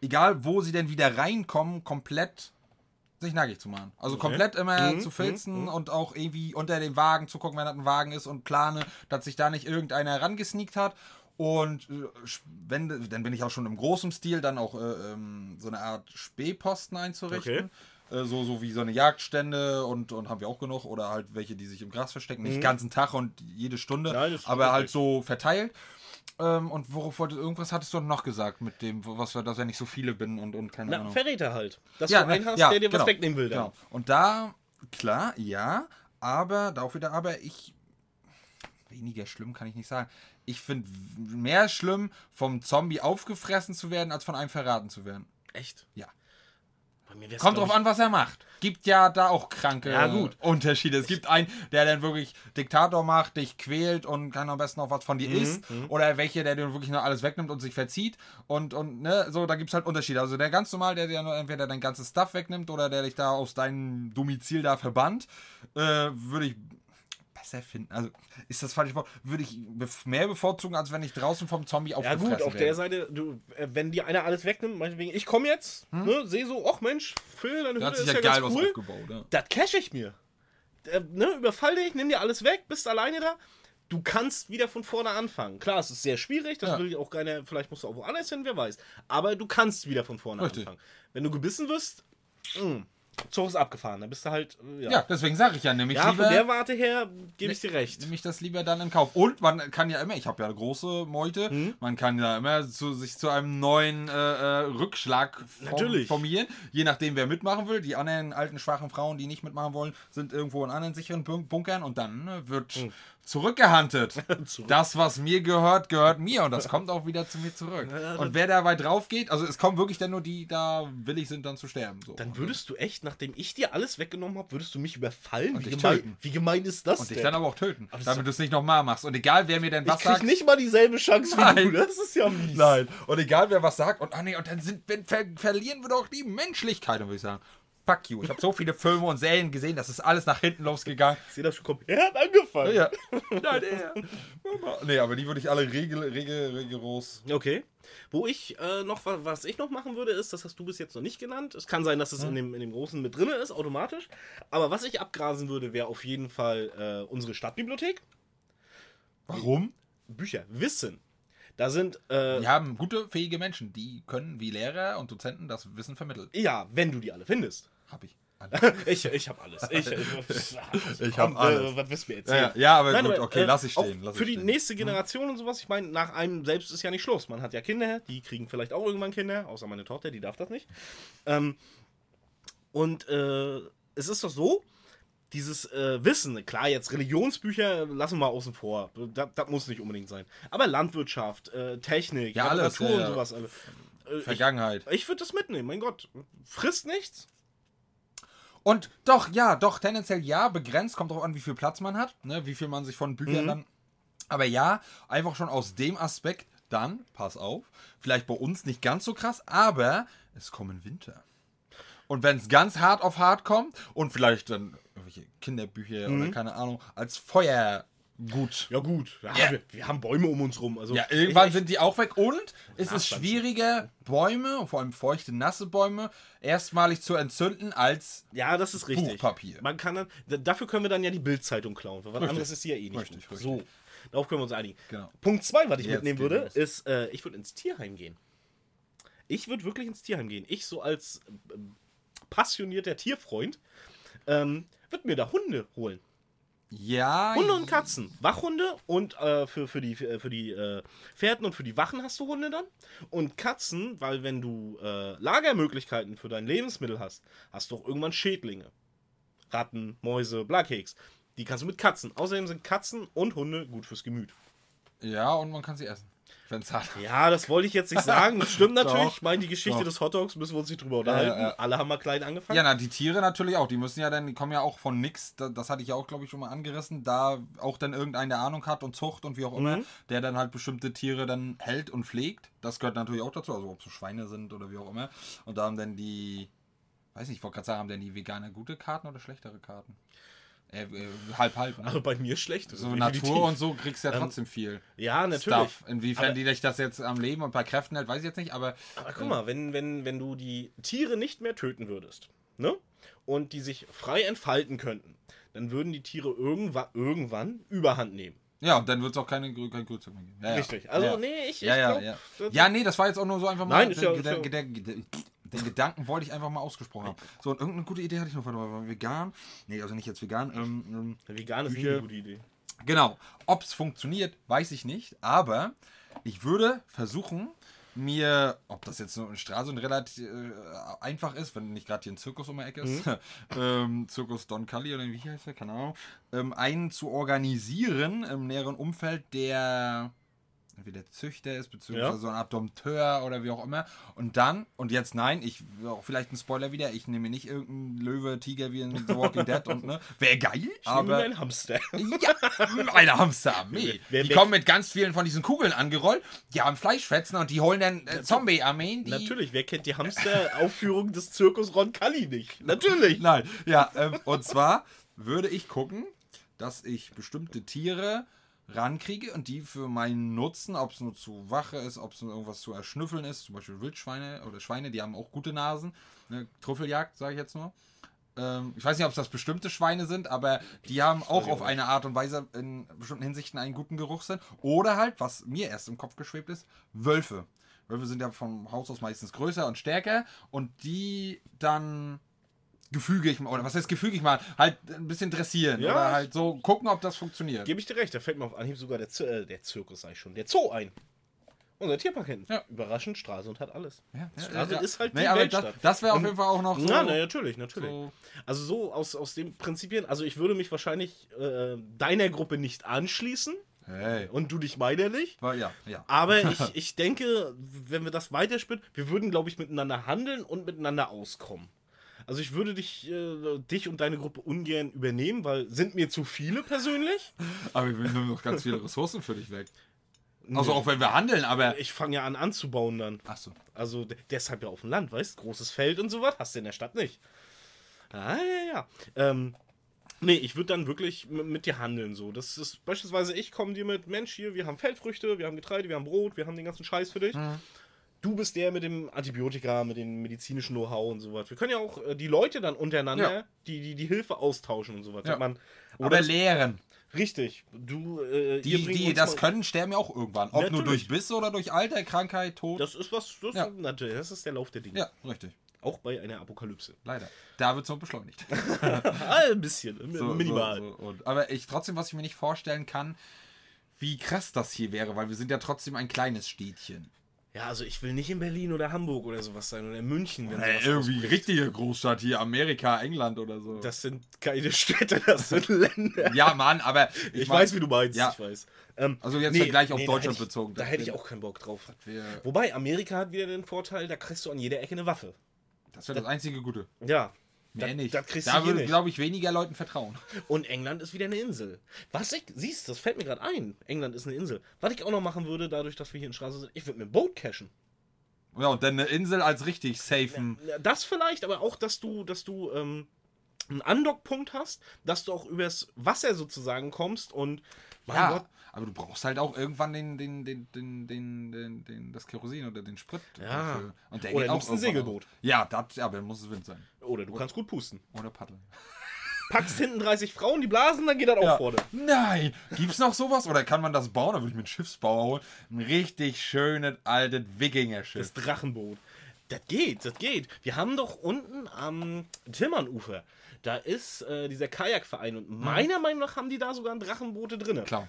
Speaker 1: egal wo sie denn wieder reinkommen, komplett sich nackig zu machen. Also komplett immer
Speaker 2: Mhm,
Speaker 1: zu filzen und auch irgendwie unter dem Wagen zu gucken, wenn das ein Wagen ist und plane, dass sich da nicht irgendeiner rangesneakt hat. Und äh, wenn, dann bin ich auch schon im großen Stil, dann auch äh, ähm, so eine Art Spähposten einzurichten. Äh, so, so wie so eine Jagdstände und, und haben wir auch genug. Oder halt welche, die sich im Gras verstecken. Nicht den ganzen Tag und jede Stunde,
Speaker 2: Mhm. Nein,
Speaker 1: aber halt so verteilt. Ähm, und worauf wollte irgendwas hattest du noch gesagt mit dem, was wir, dass wir nicht so viele bin und, und keine
Speaker 2: Na,
Speaker 1: Ahnung.
Speaker 2: Verräter halt. Dass
Speaker 1: Ja,
Speaker 2: du einen
Speaker 1: ne,
Speaker 2: hast,
Speaker 1: ja,
Speaker 2: der dir
Speaker 1: genau,
Speaker 2: was wegnehmen will. Dann.
Speaker 1: Genau. Und da, klar, ja, aber, da auch wieder, aber ich weniger schlimm kann ich nicht sagen. Ich finde mehr schlimm, vom Zombie aufgefressen zu werden, als von einem verraten zu werden.
Speaker 2: Echt?
Speaker 1: Ja. Kommt drauf an, was er macht. Gibt ja da auch kranke
Speaker 2: Ja, gut.
Speaker 1: Unterschiede. Es gibt einen, der dann wirklich Diktator macht, dich quält und kann am besten noch was von dir isst. Oder welche, der dir wirklich noch alles wegnimmt und sich verzieht. Und, und ne, so, da gibt es halt Unterschiede. Also der ganz normal, der dir nur entweder dein ganzes Stuff wegnimmt oder der dich da aus deinem Domizil da verbannt, äh, würde ich besser finden. Also ist das falsch Wort? Würde ich mehr bevorzugen, als wenn ich draußen vom Zombie
Speaker 2: Ja
Speaker 1: aufgefressen
Speaker 2: gut, auf
Speaker 1: werde.
Speaker 2: der Seite, du, äh, wenn dir einer alles wegnimmt, meinetwegen, ich komme jetzt, ne, sehe so, ach Mensch, Phil, deine Hütte ist ja,
Speaker 1: ja geil
Speaker 2: ganz
Speaker 1: was
Speaker 2: cool.
Speaker 1: aufgebaut. Ja.
Speaker 2: Das cash ich mir. Äh, ne, überfall dich, nimm dir alles weg, bist alleine da. Du kannst wieder von vorne anfangen. Klar, es ist sehr schwierig, das
Speaker 1: Ja.
Speaker 2: will auch keiner, vielleicht musst du auch woanders hin, wer weiß. Aber du kannst wieder von vorne
Speaker 1: Richtig.
Speaker 2: anfangen. Wenn du gebissen wirst, mh, Zug ist abgefahren, dann bist du halt, äh, ja.
Speaker 1: Ja, deswegen sage ich ja nämlich
Speaker 2: Ja,
Speaker 1: lieber...
Speaker 2: von der Warte her gebe ich dir recht.
Speaker 1: nehme ich das lieber dann in Kauf. Und man kann ja immer, ich habe ja eine große Meute,
Speaker 2: Mhm.
Speaker 1: man kann ja immer zu, sich zu einem neuen äh, äh, Rückschlag form-
Speaker 2: Natürlich.
Speaker 1: formieren, je nachdem, wer mitmachen will. Die anderen alten, schwachen Frauen, die nicht mitmachen wollen, sind irgendwo in anderen sicheren Bun- Bunkern und dann äh, wird
Speaker 2: Mhm.
Speaker 1: Zurückgehandelt.
Speaker 2: Zurück.
Speaker 1: Das, was mir gehört, gehört mir und das kommt auch wieder zu mir zurück. Und wer dabei drauf geht, also es kommen wirklich dann nur die, da willig sind, dann zu sterben. So.
Speaker 2: Dann würdest du echt, nachdem ich dir alles weggenommen habe, würdest du mich überfallen?
Speaker 1: Und
Speaker 2: Wie
Speaker 1: dich
Speaker 2: gemein,
Speaker 1: töten.
Speaker 2: wie gemein ist das
Speaker 1: und dich
Speaker 2: denn?
Speaker 1: dann aber auch töten,
Speaker 2: ist
Speaker 1: damit du es nicht nochmal machst. Und egal, wer mir denn was
Speaker 2: ich krieg
Speaker 1: sagt.
Speaker 2: nicht mal dieselbe Chance wie
Speaker 1: Nein.
Speaker 2: du. Das ist ja mies.
Speaker 1: Nein. Und egal wer was sagt, und, ah nee, und dann sind, wenn, ver, verlieren wir doch die Menschlichkeit, würde ich sagen. Fuck you. Ich habe so viele Filme und Serien gesehen, das ist alles nach hinten losgegangen.
Speaker 2: Ich sehe das schon kommen. Er hat angefangen.
Speaker 1: Ja. Nein, er. Nee, aber die würde ich alle regel, regel, rigoros.
Speaker 2: Okay. Wo ich äh, noch, wa- was ich noch machen würde, ist, das hast du bis jetzt noch nicht genannt. Es kann sein, dass es in, dem, in dem Großen mit drin ist, automatisch. Aber was ich abgrasen würde, wäre auf jeden Fall äh, unsere Stadtbibliothek.
Speaker 1: Warum?
Speaker 2: Bücher, Wissen. Da sind, äh,
Speaker 1: Wir haben gute, fähige Menschen, die können wie Lehrer und Dozenten das Wissen vermitteln.
Speaker 2: ja, wenn du die alle findest.
Speaker 1: Hab ich.
Speaker 2: ich ich habe alles. Ich,
Speaker 1: Ich hab alles.
Speaker 2: Äh, was willst du mir
Speaker 1: Ja,
Speaker 2: erzählen?
Speaker 1: ja, ja, aber
Speaker 2: Nein,
Speaker 1: gut,
Speaker 2: aber,
Speaker 1: okay,
Speaker 2: äh,
Speaker 1: lass ich stehen. Lass
Speaker 2: für
Speaker 1: ich
Speaker 2: die
Speaker 1: stehen.
Speaker 2: nächste Generation und sowas, ich meine, nach einem selbst ist ja nicht Schluss. Man hat ja Kinder, die kriegen vielleicht auch irgendwann Kinder, außer meine Tochter, die darf das nicht. Ähm, und äh, es ist doch so, dieses äh, Wissen, klar, jetzt Religionsbücher lassen wir mal außen vor. Das, das muss nicht unbedingt sein. Aber Landwirtschaft, äh, Technik,
Speaker 1: Ja, alles,
Speaker 2: Literatur
Speaker 1: ja,
Speaker 2: und sowas. alle. Äh,
Speaker 1: Vergangenheit.
Speaker 2: Ich, ich würde das mitnehmen, mein Gott. Frisst nichts.
Speaker 1: Und doch, ja, doch, tendenziell ja, begrenzt, kommt drauf an, wie viel Platz man hat, ne, wie viel man sich von Büchern dann. Aber ja, einfach schon aus dem Aspekt, dann, pass auf, vielleicht bei uns nicht ganz so krass, aber es kommen Winter. Und wenn es ganz hart auf hart kommt und vielleicht dann irgendwelche Kinderbücher oder keine Ahnung, als Feuergut.
Speaker 2: Ja, gut. Ja,
Speaker 1: Ja.
Speaker 2: Wir, wir haben Bäume um uns rum. Also
Speaker 1: Ja, irgendwann
Speaker 2: ich,
Speaker 1: sind die auch weg und es ist schwieriger, Bäume, vor allem feuchte, nasse Bäume, erstmalig zu entzünden als
Speaker 2: Ja, das ist richtig.
Speaker 1: Buchpapier.
Speaker 2: Man kann dann, dafür können wir dann ja die Bildzeitung klauen, weil was
Speaker 1: Richtig.
Speaker 2: anderes ist sie ja eh nicht.
Speaker 1: Richtig,
Speaker 2: gut.
Speaker 1: richtig.
Speaker 2: So, darauf können wir uns einigen.
Speaker 1: Genau.
Speaker 2: Punkt zwei, was ich
Speaker 1: Jetzt
Speaker 2: mitnehmen würde,
Speaker 1: los.
Speaker 2: ist, äh, ich würde ins Tierheim gehen. Ich würde wirklich ins Tierheim gehen. Ich so als äh, passionierter Tierfreund ähm, würde mir da Hunde holen.
Speaker 1: Ja.
Speaker 2: Hunde und Katzen. Wachhunde und äh, für, für die, für für die äh, Pferden und für die Wachen hast du Hunde dann. Und Katzen, weil wenn du äh, Lagermöglichkeiten für dein Lebensmittel hast, hast du auch irgendwann Schädlinge. Ratten, Mäuse, Blackheks. Die kannst du mit Katzen. Außerdem sind Katzen und Hunde gut fürs Gemüt.
Speaker 1: Ja, und man kann sie essen. Es hart
Speaker 2: Ja, das wollte ich jetzt nicht sagen. Das stimmt natürlich. Ich meine, die Geschichte
Speaker 1: Doch.
Speaker 2: des Hotdogs müssen wir uns nicht drüber unterhalten.
Speaker 1: ja, ja.
Speaker 2: Alle haben mal klein angefangen.
Speaker 1: Ja, na, die Tiere natürlich auch. Die müssen ja dann, die kommen ja auch von nix. Da- Das hatte ich ja auch, glaube ich, schon mal angerissen. Da auch dann irgendeine Ahnung hat und Zucht und wie auch immer, der dann halt bestimmte Tiere dann hält und pflegt. Das gehört natürlich auch dazu. Also ob so Schweine sind oder wie auch immer. Und da haben dann die, weiß nicht, ich wollte gerade sagen, haben dann die Veganer gute Karten oder schlechtere Karten? Äh, äh, halb, halb. Ne?
Speaker 2: Also bei mir schlecht.
Speaker 1: so
Speaker 2: definitiv.
Speaker 1: Natur und so kriegst du ja trotzdem viel.
Speaker 2: Ja, natürlich.
Speaker 1: Stuff. Inwiefern
Speaker 2: Aber-
Speaker 1: die dich das jetzt am Leben und bei Kräften hält, weiß ich jetzt nicht, aber
Speaker 2: Aber guck mal, wenn, wenn, wenn du die Tiere nicht mehr töten würdest, ne? Und die sich frei entfalten könnten, dann würden die Tiere irgendwann, irgendwann überhand nehmen.
Speaker 1: ja, und dann wird es auch keine, kein Grüße mehr geben. Ja, ja.
Speaker 2: Richtig. Also,
Speaker 1: ja.
Speaker 2: nee, ich,
Speaker 1: Ja,
Speaker 2: ich
Speaker 1: ja,
Speaker 2: glaub,
Speaker 1: ja. Ja, nee, das war jetzt auch nur so einfach mal.
Speaker 2: Nein, ist ja- ist
Speaker 1: den Gedanken wollte ich einfach mal ausgesprochen haben. So, und irgendeine gute Idee hatte ich noch, mal, vegan. Nee, also nicht jetzt vegan. Ähm, ähm,
Speaker 2: Vegan ist
Speaker 1: Bücher.
Speaker 2: eine gute Idee.
Speaker 1: genau. Ob es funktioniert, weiß ich nicht. Aber ich würde versuchen, mir, ob das jetzt nur in Stralsund relativ äh, einfach ist, wenn nicht gerade hier ein Zirkus um die Ecke ist, ähm, Zirkus Don Cully oder wie heißt der, keine Ahnung, ähm, einen zu organisieren im näheren Umfeld, der entweder Züchter ist, beziehungsweise
Speaker 2: Ja.
Speaker 1: so eine Art Dompteur oder wie auch immer. Und dann, und jetzt nein, ich auch vielleicht ein Spoiler wieder, ich nehme nicht irgendeinen Löwe, Tiger wie in The Walking Dead und ne, wäre geil,
Speaker 2: Ich nehme
Speaker 1: aber
Speaker 2: einen Hamster.
Speaker 1: ja, eine Hamsterarmee. Die kommen mit ganz vielen von diesen Kugeln angerollt, die haben Fleischfetzen und die holen dann äh, Zombie-Armeen.
Speaker 2: Natürlich, wer kennt die Hamster-Aufführung des Zirkus Ron Kalli nicht? Natürlich.
Speaker 1: Nein, ja, ähm, und zwar würde ich gucken, dass ich bestimmte Tiere rankriege und die für meinen Nutzen, ob es nur zu Wache ist, ob es nur irgendwas zu erschnüffeln ist, zum Beispiel Wildschweine oder Schweine, die haben auch gute Nasen, ne? Trüffeljagd, sage ich jetzt nur. Ähm, ich weiß nicht, ob es das bestimmte Schweine sind, aber die haben auch auf eine Art und Weise in bestimmten Hinsichten einen guten Geruchssinn. Oder halt, was mir erst im Kopf geschwebt ist, Wölfe. Wölfe sind ja vom Haus aus meistens größer und stärker und die dann gefügig mal, oder was heißt gefügig mal, halt ein bisschen dressieren
Speaker 2: Ja.
Speaker 1: oder halt so gucken, ob das funktioniert.
Speaker 2: Gebe ich dir recht, da fällt mir auf Anhieb sogar der, Z äh, der Zirkus, sag ich schon, der Zoo ein. Unser Tierpark hinten.
Speaker 1: Ja.
Speaker 2: Überraschend, Stralsund hat alles.
Speaker 1: Ja, ja,
Speaker 2: Stralsund
Speaker 1: ja.
Speaker 2: ist halt
Speaker 1: nee,
Speaker 2: die
Speaker 1: aber
Speaker 2: Weltstadt.
Speaker 1: das, das wäre auf jeden Fall auch noch so.
Speaker 2: Ja, na, natürlich, natürlich.
Speaker 1: so
Speaker 2: Also so aus, aus den Prinzipien, also ich würde mich wahrscheinlich äh, deiner Gruppe nicht anschließen
Speaker 1: hey.
Speaker 2: und du dich meiner nicht.
Speaker 1: Ja, ja.
Speaker 2: Aber ich, ich denke, wenn wir das weiterspielen, wir würden, glaube ich, miteinander handeln und miteinander auskommen. Also ich würde dich, äh, dich und deine Gruppe ungern übernehmen, weil sind mir zu viele persönlich.
Speaker 1: Aber wir nehmen noch ganz viele Ressourcen für dich weg. Also
Speaker 2: Nee.
Speaker 1: auch wenn wir handeln, aber.
Speaker 2: Ich fange ja an anzubauen dann.
Speaker 1: Achso.
Speaker 2: Also de- deshalb ja auf dem Land, weißt Großes Feld und sowas hast du in der Stadt nicht. Ah, ja, ja. Ähm, nee, ich würde dann wirklich mit dir handeln so. Das ist beispielsweise, ich komme dir mit, Mensch, hier, wir haben Feldfrüchte, wir haben Getreide, wir haben Brot, wir haben den ganzen Scheiß für dich. Du bist der mit dem Antibiotika, mit dem medizinischen Know-how und sowas. Wir können ja auch äh, die Leute dann untereinander,
Speaker 1: Ja.
Speaker 2: die, die die Hilfe austauschen und sowas.
Speaker 1: Ja.
Speaker 2: Man,
Speaker 1: Oder lehren.
Speaker 2: richtig. Du, äh,
Speaker 1: Die, die das können, sterben ja auch irgendwann. Ob nur
Speaker 2: Natürlich.
Speaker 1: durch Biss oder durch Alter, Krankheit, Tod.
Speaker 2: Das ist was, das,
Speaker 1: Ja.
Speaker 2: natürlich, das ist der Lauf der Dinge.
Speaker 1: ja, richtig.
Speaker 2: Auch bei einer Apokalypse.
Speaker 1: Leider. Da wird es noch beschleunigt.
Speaker 2: Ein bisschen,
Speaker 1: So,
Speaker 2: minimal.
Speaker 1: So, so. Aber ich trotzdem, was ich mir nicht vorstellen kann, wie krass das hier wäre, weil wir sind ja trotzdem ein kleines Städtchen.
Speaker 2: Ja, also ich will nicht in Berlin oder Hamburg oder sowas sein oder in München. Wenn sowas
Speaker 1: irgendwie
Speaker 2: ausbricht.
Speaker 1: richtige Großstadt hier, Amerika, England oder so.
Speaker 2: Das sind keine Städte, das sind Länder.
Speaker 1: ja, Mann, aber
Speaker 2: Ich,
Speaker 1: mein,
Speaker 2: weiß, wie du meinst.
Speaker 1: Ja.
Speaker 2: Ich weiß. Ähm,
Speaker 1: Also jetzt Vergleich auf
Speaker 2: da
Speaker 1: Deutschland
Speaker 2: hätte ich,
Speaker 1: bezogen.
Speaker 2: Da
Speaker 1: Das
Speaker 2: hätte ich auch keinen Bock drauf. Wobei, Amerika hat wieder den Vorteil, da kriegst du an jeder Ecke eine Waffe.
Speaker 1: Das wäre das einzige Gute.
Speaker 2: Ja.
Speaker 1: Mehr
Speaker 2: das,
Speaker 1: nicht.
Speaker 2: Das kriegst
Speaker 1: da würde, glaube ich, weniger Leuten vertrauen.
Speaker 2: Und England ist wieder eine Insel. Was ich, siehst, das fällt mir gerade ein. England ist eine Insel. Was ich auch noch machen würde, dadurch, dass wir hier in Straße sind, ich würde mit dem Boot cashen.
Speaker 1: Ja, und dann eine Insel als richtig safen.
Speaker 2: Das vielleicht, aber auch, dass du, dass du ähm, einen Andockpunkt hast, dass du auch übers Wasser sozusagen kommst und mein
Speaker 1: Ja,
Speaker 2: Gott,
Speaker 1: aber du brauchst halt auch irgendwann den, den, den, den, den, den, den das Kerosin oder den Sprit.
Speaker 2: Ja.
Speaker 1: dafür. Und der
Speaker 2: Oder
Speaker 1: geht
Speaker 2: du
Speaker 1: auch
Speaker 2: ein Segelboot.
Speaker 1: aus. Ja, das, ja, aber dann muss es Wind sein.
Speaker 2: oder du kannst gut pusten.
Speaker 1: Ohne Paddel.
Speaker 2: Packst hinten 30 Frauen, die blasen, dann geht das auch
Speaker 1: Ja.
Speaker 2: vorne.
Speaker 1: Nein! Gibt's noch sowas? Oder kann man das bauen? Da würde ich mir einen Schiffsbauer holen. Ein richtig schönes, altes Wikinger-Schiff.
Speaker 2: Das Drachenboot. Das geht, das geht. Wir haben doch unten am Tillmann-Ufer, da ist äh, dieser Kajakverein und meiner Meinung nach haben die da sogar ein Drachenboote drin.
Speaker 1: Klar.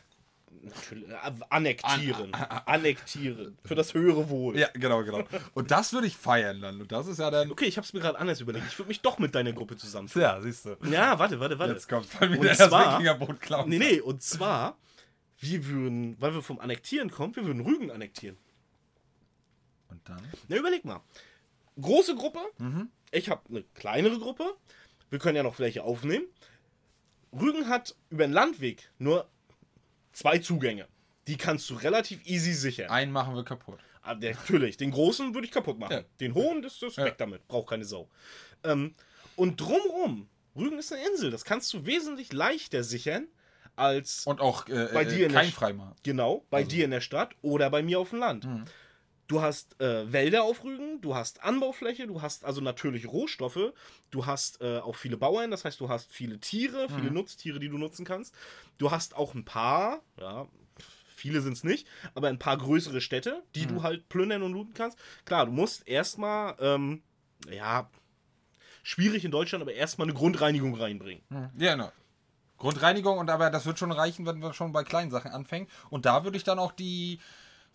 Speaker 2: Äh, annektieren. annektieren. Für das höhere Wohl.
Speaker 1: Ja, genau, genau. Und das würde ich feiern dann. Und das ist ja dann.
Speaker 2: Okay, ich hab's mir gerade anders überlegt. Ich würde mich doch mit deiner Gruppe zusammen.
Speaker 1: Ja, siehst du.
Speaker 2: Ja, warte, warte, warte.
Speaker 1: Jetzt kommt
Speaker 2: Und
Speaker 1: wieder das Wikingerboot klauen.
Speaker 2: Nee, nee, und zwar, wir würden, weil wir vom Annektieren kommen, wir würden Rügen annektieren.
Speaker 1: Und dann?
Speaker 2: Na, überleg mal. Große Gruppe,
Speaker 1: Mhm.
Speaker 2: ich habe eine kleinere Gruppe, wir können ja noch welche aufnehmen. Rügen hat über den Landweg nur zwei Zugänge. Die kannst du relativ easy sichern.
Speaker 1: Einen machen wir kaputt.
Speaker 2: Ah, der- Natürlich, den großen würde ich kaputt machen.
Speaker 1: Ja.
Speaker 2: Den hohen, das ist
Speaker 1: Ja.
Speaker 2: weg damit. Braucht keine Sau. Ähm, und drumrum, Rügen ist eine Insel. Das kannst du wesentlich leichter sichern als
Speaker 1: Und auch äh,
Speaker 2: Bei
Speaker 1: äh,
Speaker 2: dir in der
Speaker 1: kein Freimachen.
Speaker 2: genau bei
Speaker 1: Also-
Speaker 2: dir in der Stadt oder bei mir auf dem Land.
Speaker 1: Mhm.
Speaker 2: Du hast äh, Wälder auf Rügen, du hast Anbaufläche, du hast also natürlich Rohstoffe, du hast äh, auch viele Bauern, das heißt, du hast viele Tiere,
Speaker 1: Mhm.
Speaker 2: viele Nutztiere, die du nutzen kannst. Du hast auch ein paar, ja, viele sind es nicht, aber ein paar größere Städte, die
Speaker 1: Mhm.
Speaker 2: du halt plündern und looten kannst. Klar, du musst erstmal, ähm, ja, schwierig in Deutschland, aber erstmal eine Grundreinigung reinbringen.
Speaker 1: Ja, genau. Grundreinigung und aber das wird schon reichen, wenn wir schon bei kleinen Sachen anfangen. Und da würde ich dann auch die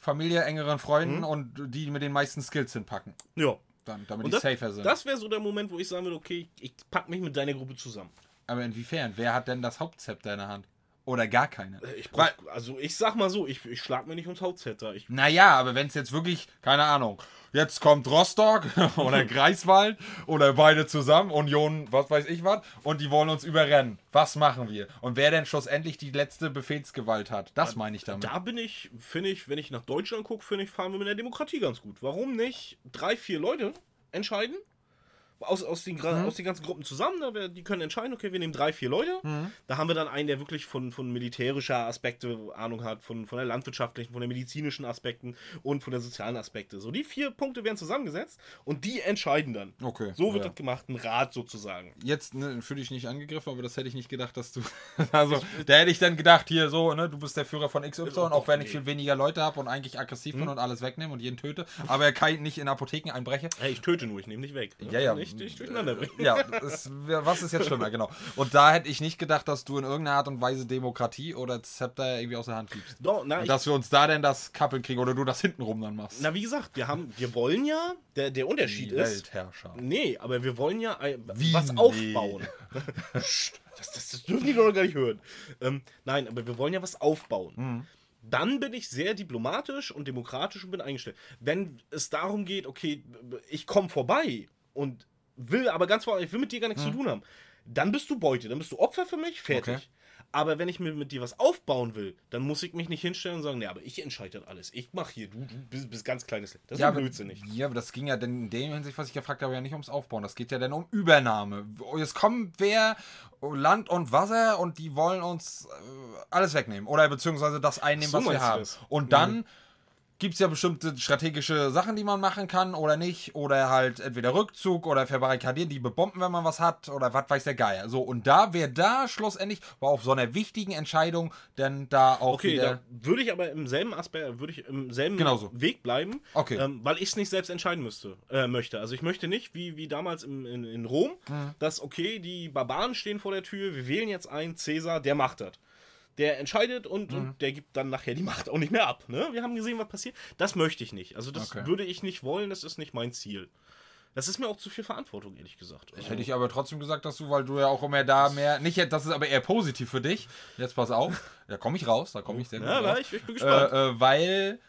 Speaker 1: Familie, engeren Freunden und die mit den meisten Skills hinpacken.
Speaker 2: Ja.
Speaker 1: Dann, damit
Speaker 2: Und
Speaker 1: die
Speaker 2: das,
Speaker 1: safer sind.
Speaker 2: das wäre so der Moment, wo ich sagen würde, okay, ich pack mich mit deiner Gruppe zusammen.
Speaker 1: Aber inwiefern? Wer hat denn das Hauptzepter in der Hand? Oder gar keine?
Speaker 2: Ich
Speaker 1: Weil-
Speaker 2: brauch, also ich sag mal so, ich, ich schlag mir nicht ums Hauptzetter. Ich,
Speaker 1: Naja, aber wenn es jetzt wirklich, keine Ahnung, jetzt kommt Rostock oder Greifswald oder beide zusammen, Union, was weiß ich was, und die wollen uns überrennen. Was machen wir? Und wer denn schlussendlich die letzte Befehlsgewalt hat? Das meine ich damit.
Speaker 2: da bin ich, finde ich, wenn ich nach Deutschland gucke, finde ich, fahren wir mit der Demokratie ganz gut. Warum nicht drei, vier Leute entscheiden? Aus, aus, den, gra- aus den ganzen Gruppen zusammen, wär, die können entscheiden, okay, wir nehmen drei, vier Leute. Da haben wir dann einen, der wirklich von, von militärischer Aspekte Ahnung hat, von, von der landwirtschaftlichen, von den medizinischen Aspekten und von der sozialen Aspekte. So, die vier Punkte werden zusammengesetzt und die entscheiden dann.
Speaker 1: Okay,
Speaker 2: So wird
Speaker 1: ja.
Speaker 2: das gemacht, ein Rat sozusagen.
Speaker 1: Jetzt ne, fühle ich nicht angegriffen, aber das hätte ich nicht gedacht, dass du. Also, da hätte ich dann gedacht, hier so, ne, du bist der Führer von XY, auch wenn ich viel weniger Leute habe und eigentlich aggressiv bin und alles wegnehme und jeden töte, aber kein, nicht in Apotheken einbreche.
Speaker 2: Hey, ich töte nur, ich nehme nicht weg. ne?
Speaker 1: Ja, ja.
Speaker 2: Nicht, nicht durcheinander bringen.
Speaker 1: Ja, das, wär- was ist jetzt schlimmer, genau. Und da hätte ich nicht gedacht, dass du in irgendeiner Art und Weise Demokratie oder Zepter irgendwie aus der Hand gibst.
Speaker 2: Doch, na,
Speaker 1: Und
Speaker 2: ich,
Speaker 1: dass wir uns da denn das Kappeln kriegen oder du das hintenrum dann machst.
Speaker 2: na, wie gesagt, wir haben, wir wollen ja, der, der Unterschied
Speaker 1: Die
Speaker 2: ist.
Speaker 1: Weltherrscher.
Speaker 2: Nee, aber wir wollen ja ein, was
Speaker 1: Nee.
Speaker 2: aufbauen. Das, das, das dürfen die doch gar nicht hören. Ähm, nein, aber wir wollen ja was aufbauen.
Speaker 1: Mhm.
Speaker 2: Dann bin ich sehr diplomatisch und demokratisch und bin eingestellt. Wenn es darum geht, okay, ich komme vorbei und will aber ganz vorne, ich will mit dir gar nichts zu tun haben, dann bist du Beute, dann bist du Opfer für mich, fertig.
Speaker 1: Mhm. Okay.
Speaker 2: Aber wenn ich mir mit dir was aufbauen will, dann muss ich mich nicht hinstellen und sagen, nee, aber ich entscheide das alles. Ich mache hier, du, du bist, bist ganz kleines. Das ist
Speaker 1: Ja, aber,
Speaker 2: blödsinnig.
Speaker 1: ja, aber das ging ja denn in dem Hinsicht, was ich gefragt habe, ja nicht ums Aufbauen. Das geht ja dann um Übernahme. Es kommt wer, Land und Wasser und die wollen uns äh, alles wegnehmen. Oder beziehungsweise das einnehmen,
Speaker 2: So
Speaker 1: was wir haben.
Speaker 2: Mhm.
Speaker 1: Und dann gibt es ja bestimmte strategische Sachen, die man machen kann oder nicht. Oder halt entweder Rückzug oder verbarrikadieren, die bebomben, wenn man was hat. Oder was weiß der Geier. So, und da wäre da schlussendlich, war auf so einer wichtigen Entscheidung, denn da auch
Speaker 2: Okay, da würde ich aber im selben Aspekt, würde ich im selben
Speaker 1: Genauso.
Speaker 2: Weg bleiben,
Speaker 1: Okay.
Speaker 2: ähm, weil ich es nicht selbst entscheiden müsste, äh, möchte. Also ich möchte nicht, wie, wie damals im, in, in Rom,
Speaker 1: Mhm.
Speaker 2: dass, okay, die Barbaren stehen vor der Tür, wir wählen jetzt einen Cäsar, der macht das. Der entscheidet und,
Speaker 1: Mhm.
Speaker 2: und der gibt dann nachher die Macht auch nicht mehr ab. Ne? Wir haben gesehen, was passiert. Das möchte ich nicht. Also das
Speaker 1: Okay.
Speaker 2: würde ich nicht wollen, das ist nicht mein Ziel. Das ist mir auch zu viel Verantwortung, ehrlich gesagt. Also,
Speaker 1: Hätte ich aber trotzdem gesagt, dass du, weil du ja auch immer da mehr, nicht, das ist aber eher positiv für dich. Jetzt pass auf, da komme ich raus, da komme ich sehr gut
Speaker 2: ja,
Speaker 1: raus.
Speaker 2: ich, ich bin gespannt.
Speaker 1: Äh, äh, weil,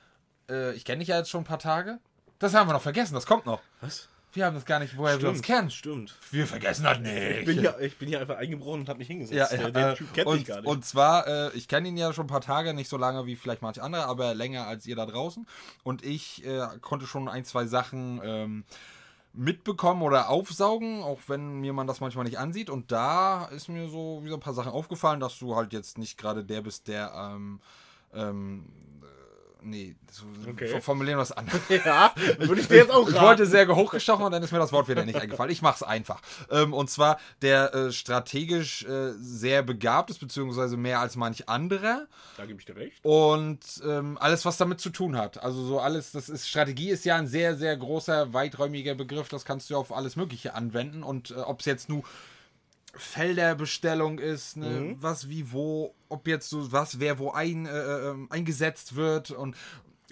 Speaker 1: äh, ich kenne dich ja jetzt schon ein paar Tage. Das haben wir noch vergessen, das kommt noch.
Speaker 2: was?
Speaker 1: Wir haben das gar nicht, woher wir uns kennen.
Speaker 2: Stimmt.
Speaker 1: Wir vergessen das
Speaker 2: Ich
Speaker 1: nicht.
Speaker 2: bin, ja, ich bin hier einfach eingebrochen und habe mich hingesetzt.
Speaker 1: Ja, ja,
Speaker 2: der,
Speaker 1: äh,
Speaker 2: Typ kennt
Speaker 1: und,
Speaker 2: mich gar nicht.
Speaker 1: und zwar, äh, ich kenne ihn ja schon ein paar Tage, nicht so lange wie vielleicht manche andere, aber länger als ihr da draußen. Und ich äh, konnte schon ein, zwei Sachen ähm, mitbekommen oder aufsaugen, auch wenn mir man das manchmal nicht ansieht. Und da ist mir so wieder ein paar Sachen aufgefallen, dass du halt jetzt nicht gerade der bist, der ähm, ähm, äh, nee, so,
Speaker 2: Okay.
Speaker 1: formulieren wir es anders.
Speaker 2: ja, würde ich dir jetzt auch
Speaker 1: Ich
Speaker 2: raten.
Speaker 1: wollte sehr hochgestochen und dann ist mir das Wort wieder nicht eingefallen. Ich mache es einfach. Ähm, und zwar, der äh, strategisch äh, sehr begabt ist, beziehungsweise mehr als manch anderer.
Speaker 2: Da gebe ich dir recht.
Speaker 1: Und ähm, alles, was damit zu tun hat. Also so alles, das ist, Strategie ist ja ein sehr, sehr großer, weiträumiger Begriff. Das kannst du auf alles Mögliche anwenden. Und äh, ob es jetzt nur Felderbestellung ist, ne,
Speaker 2: Mhm.
Speaker 1: was wie wo, ob jetzt so was wer wo ein, äh, ähm, eingesetzt wird und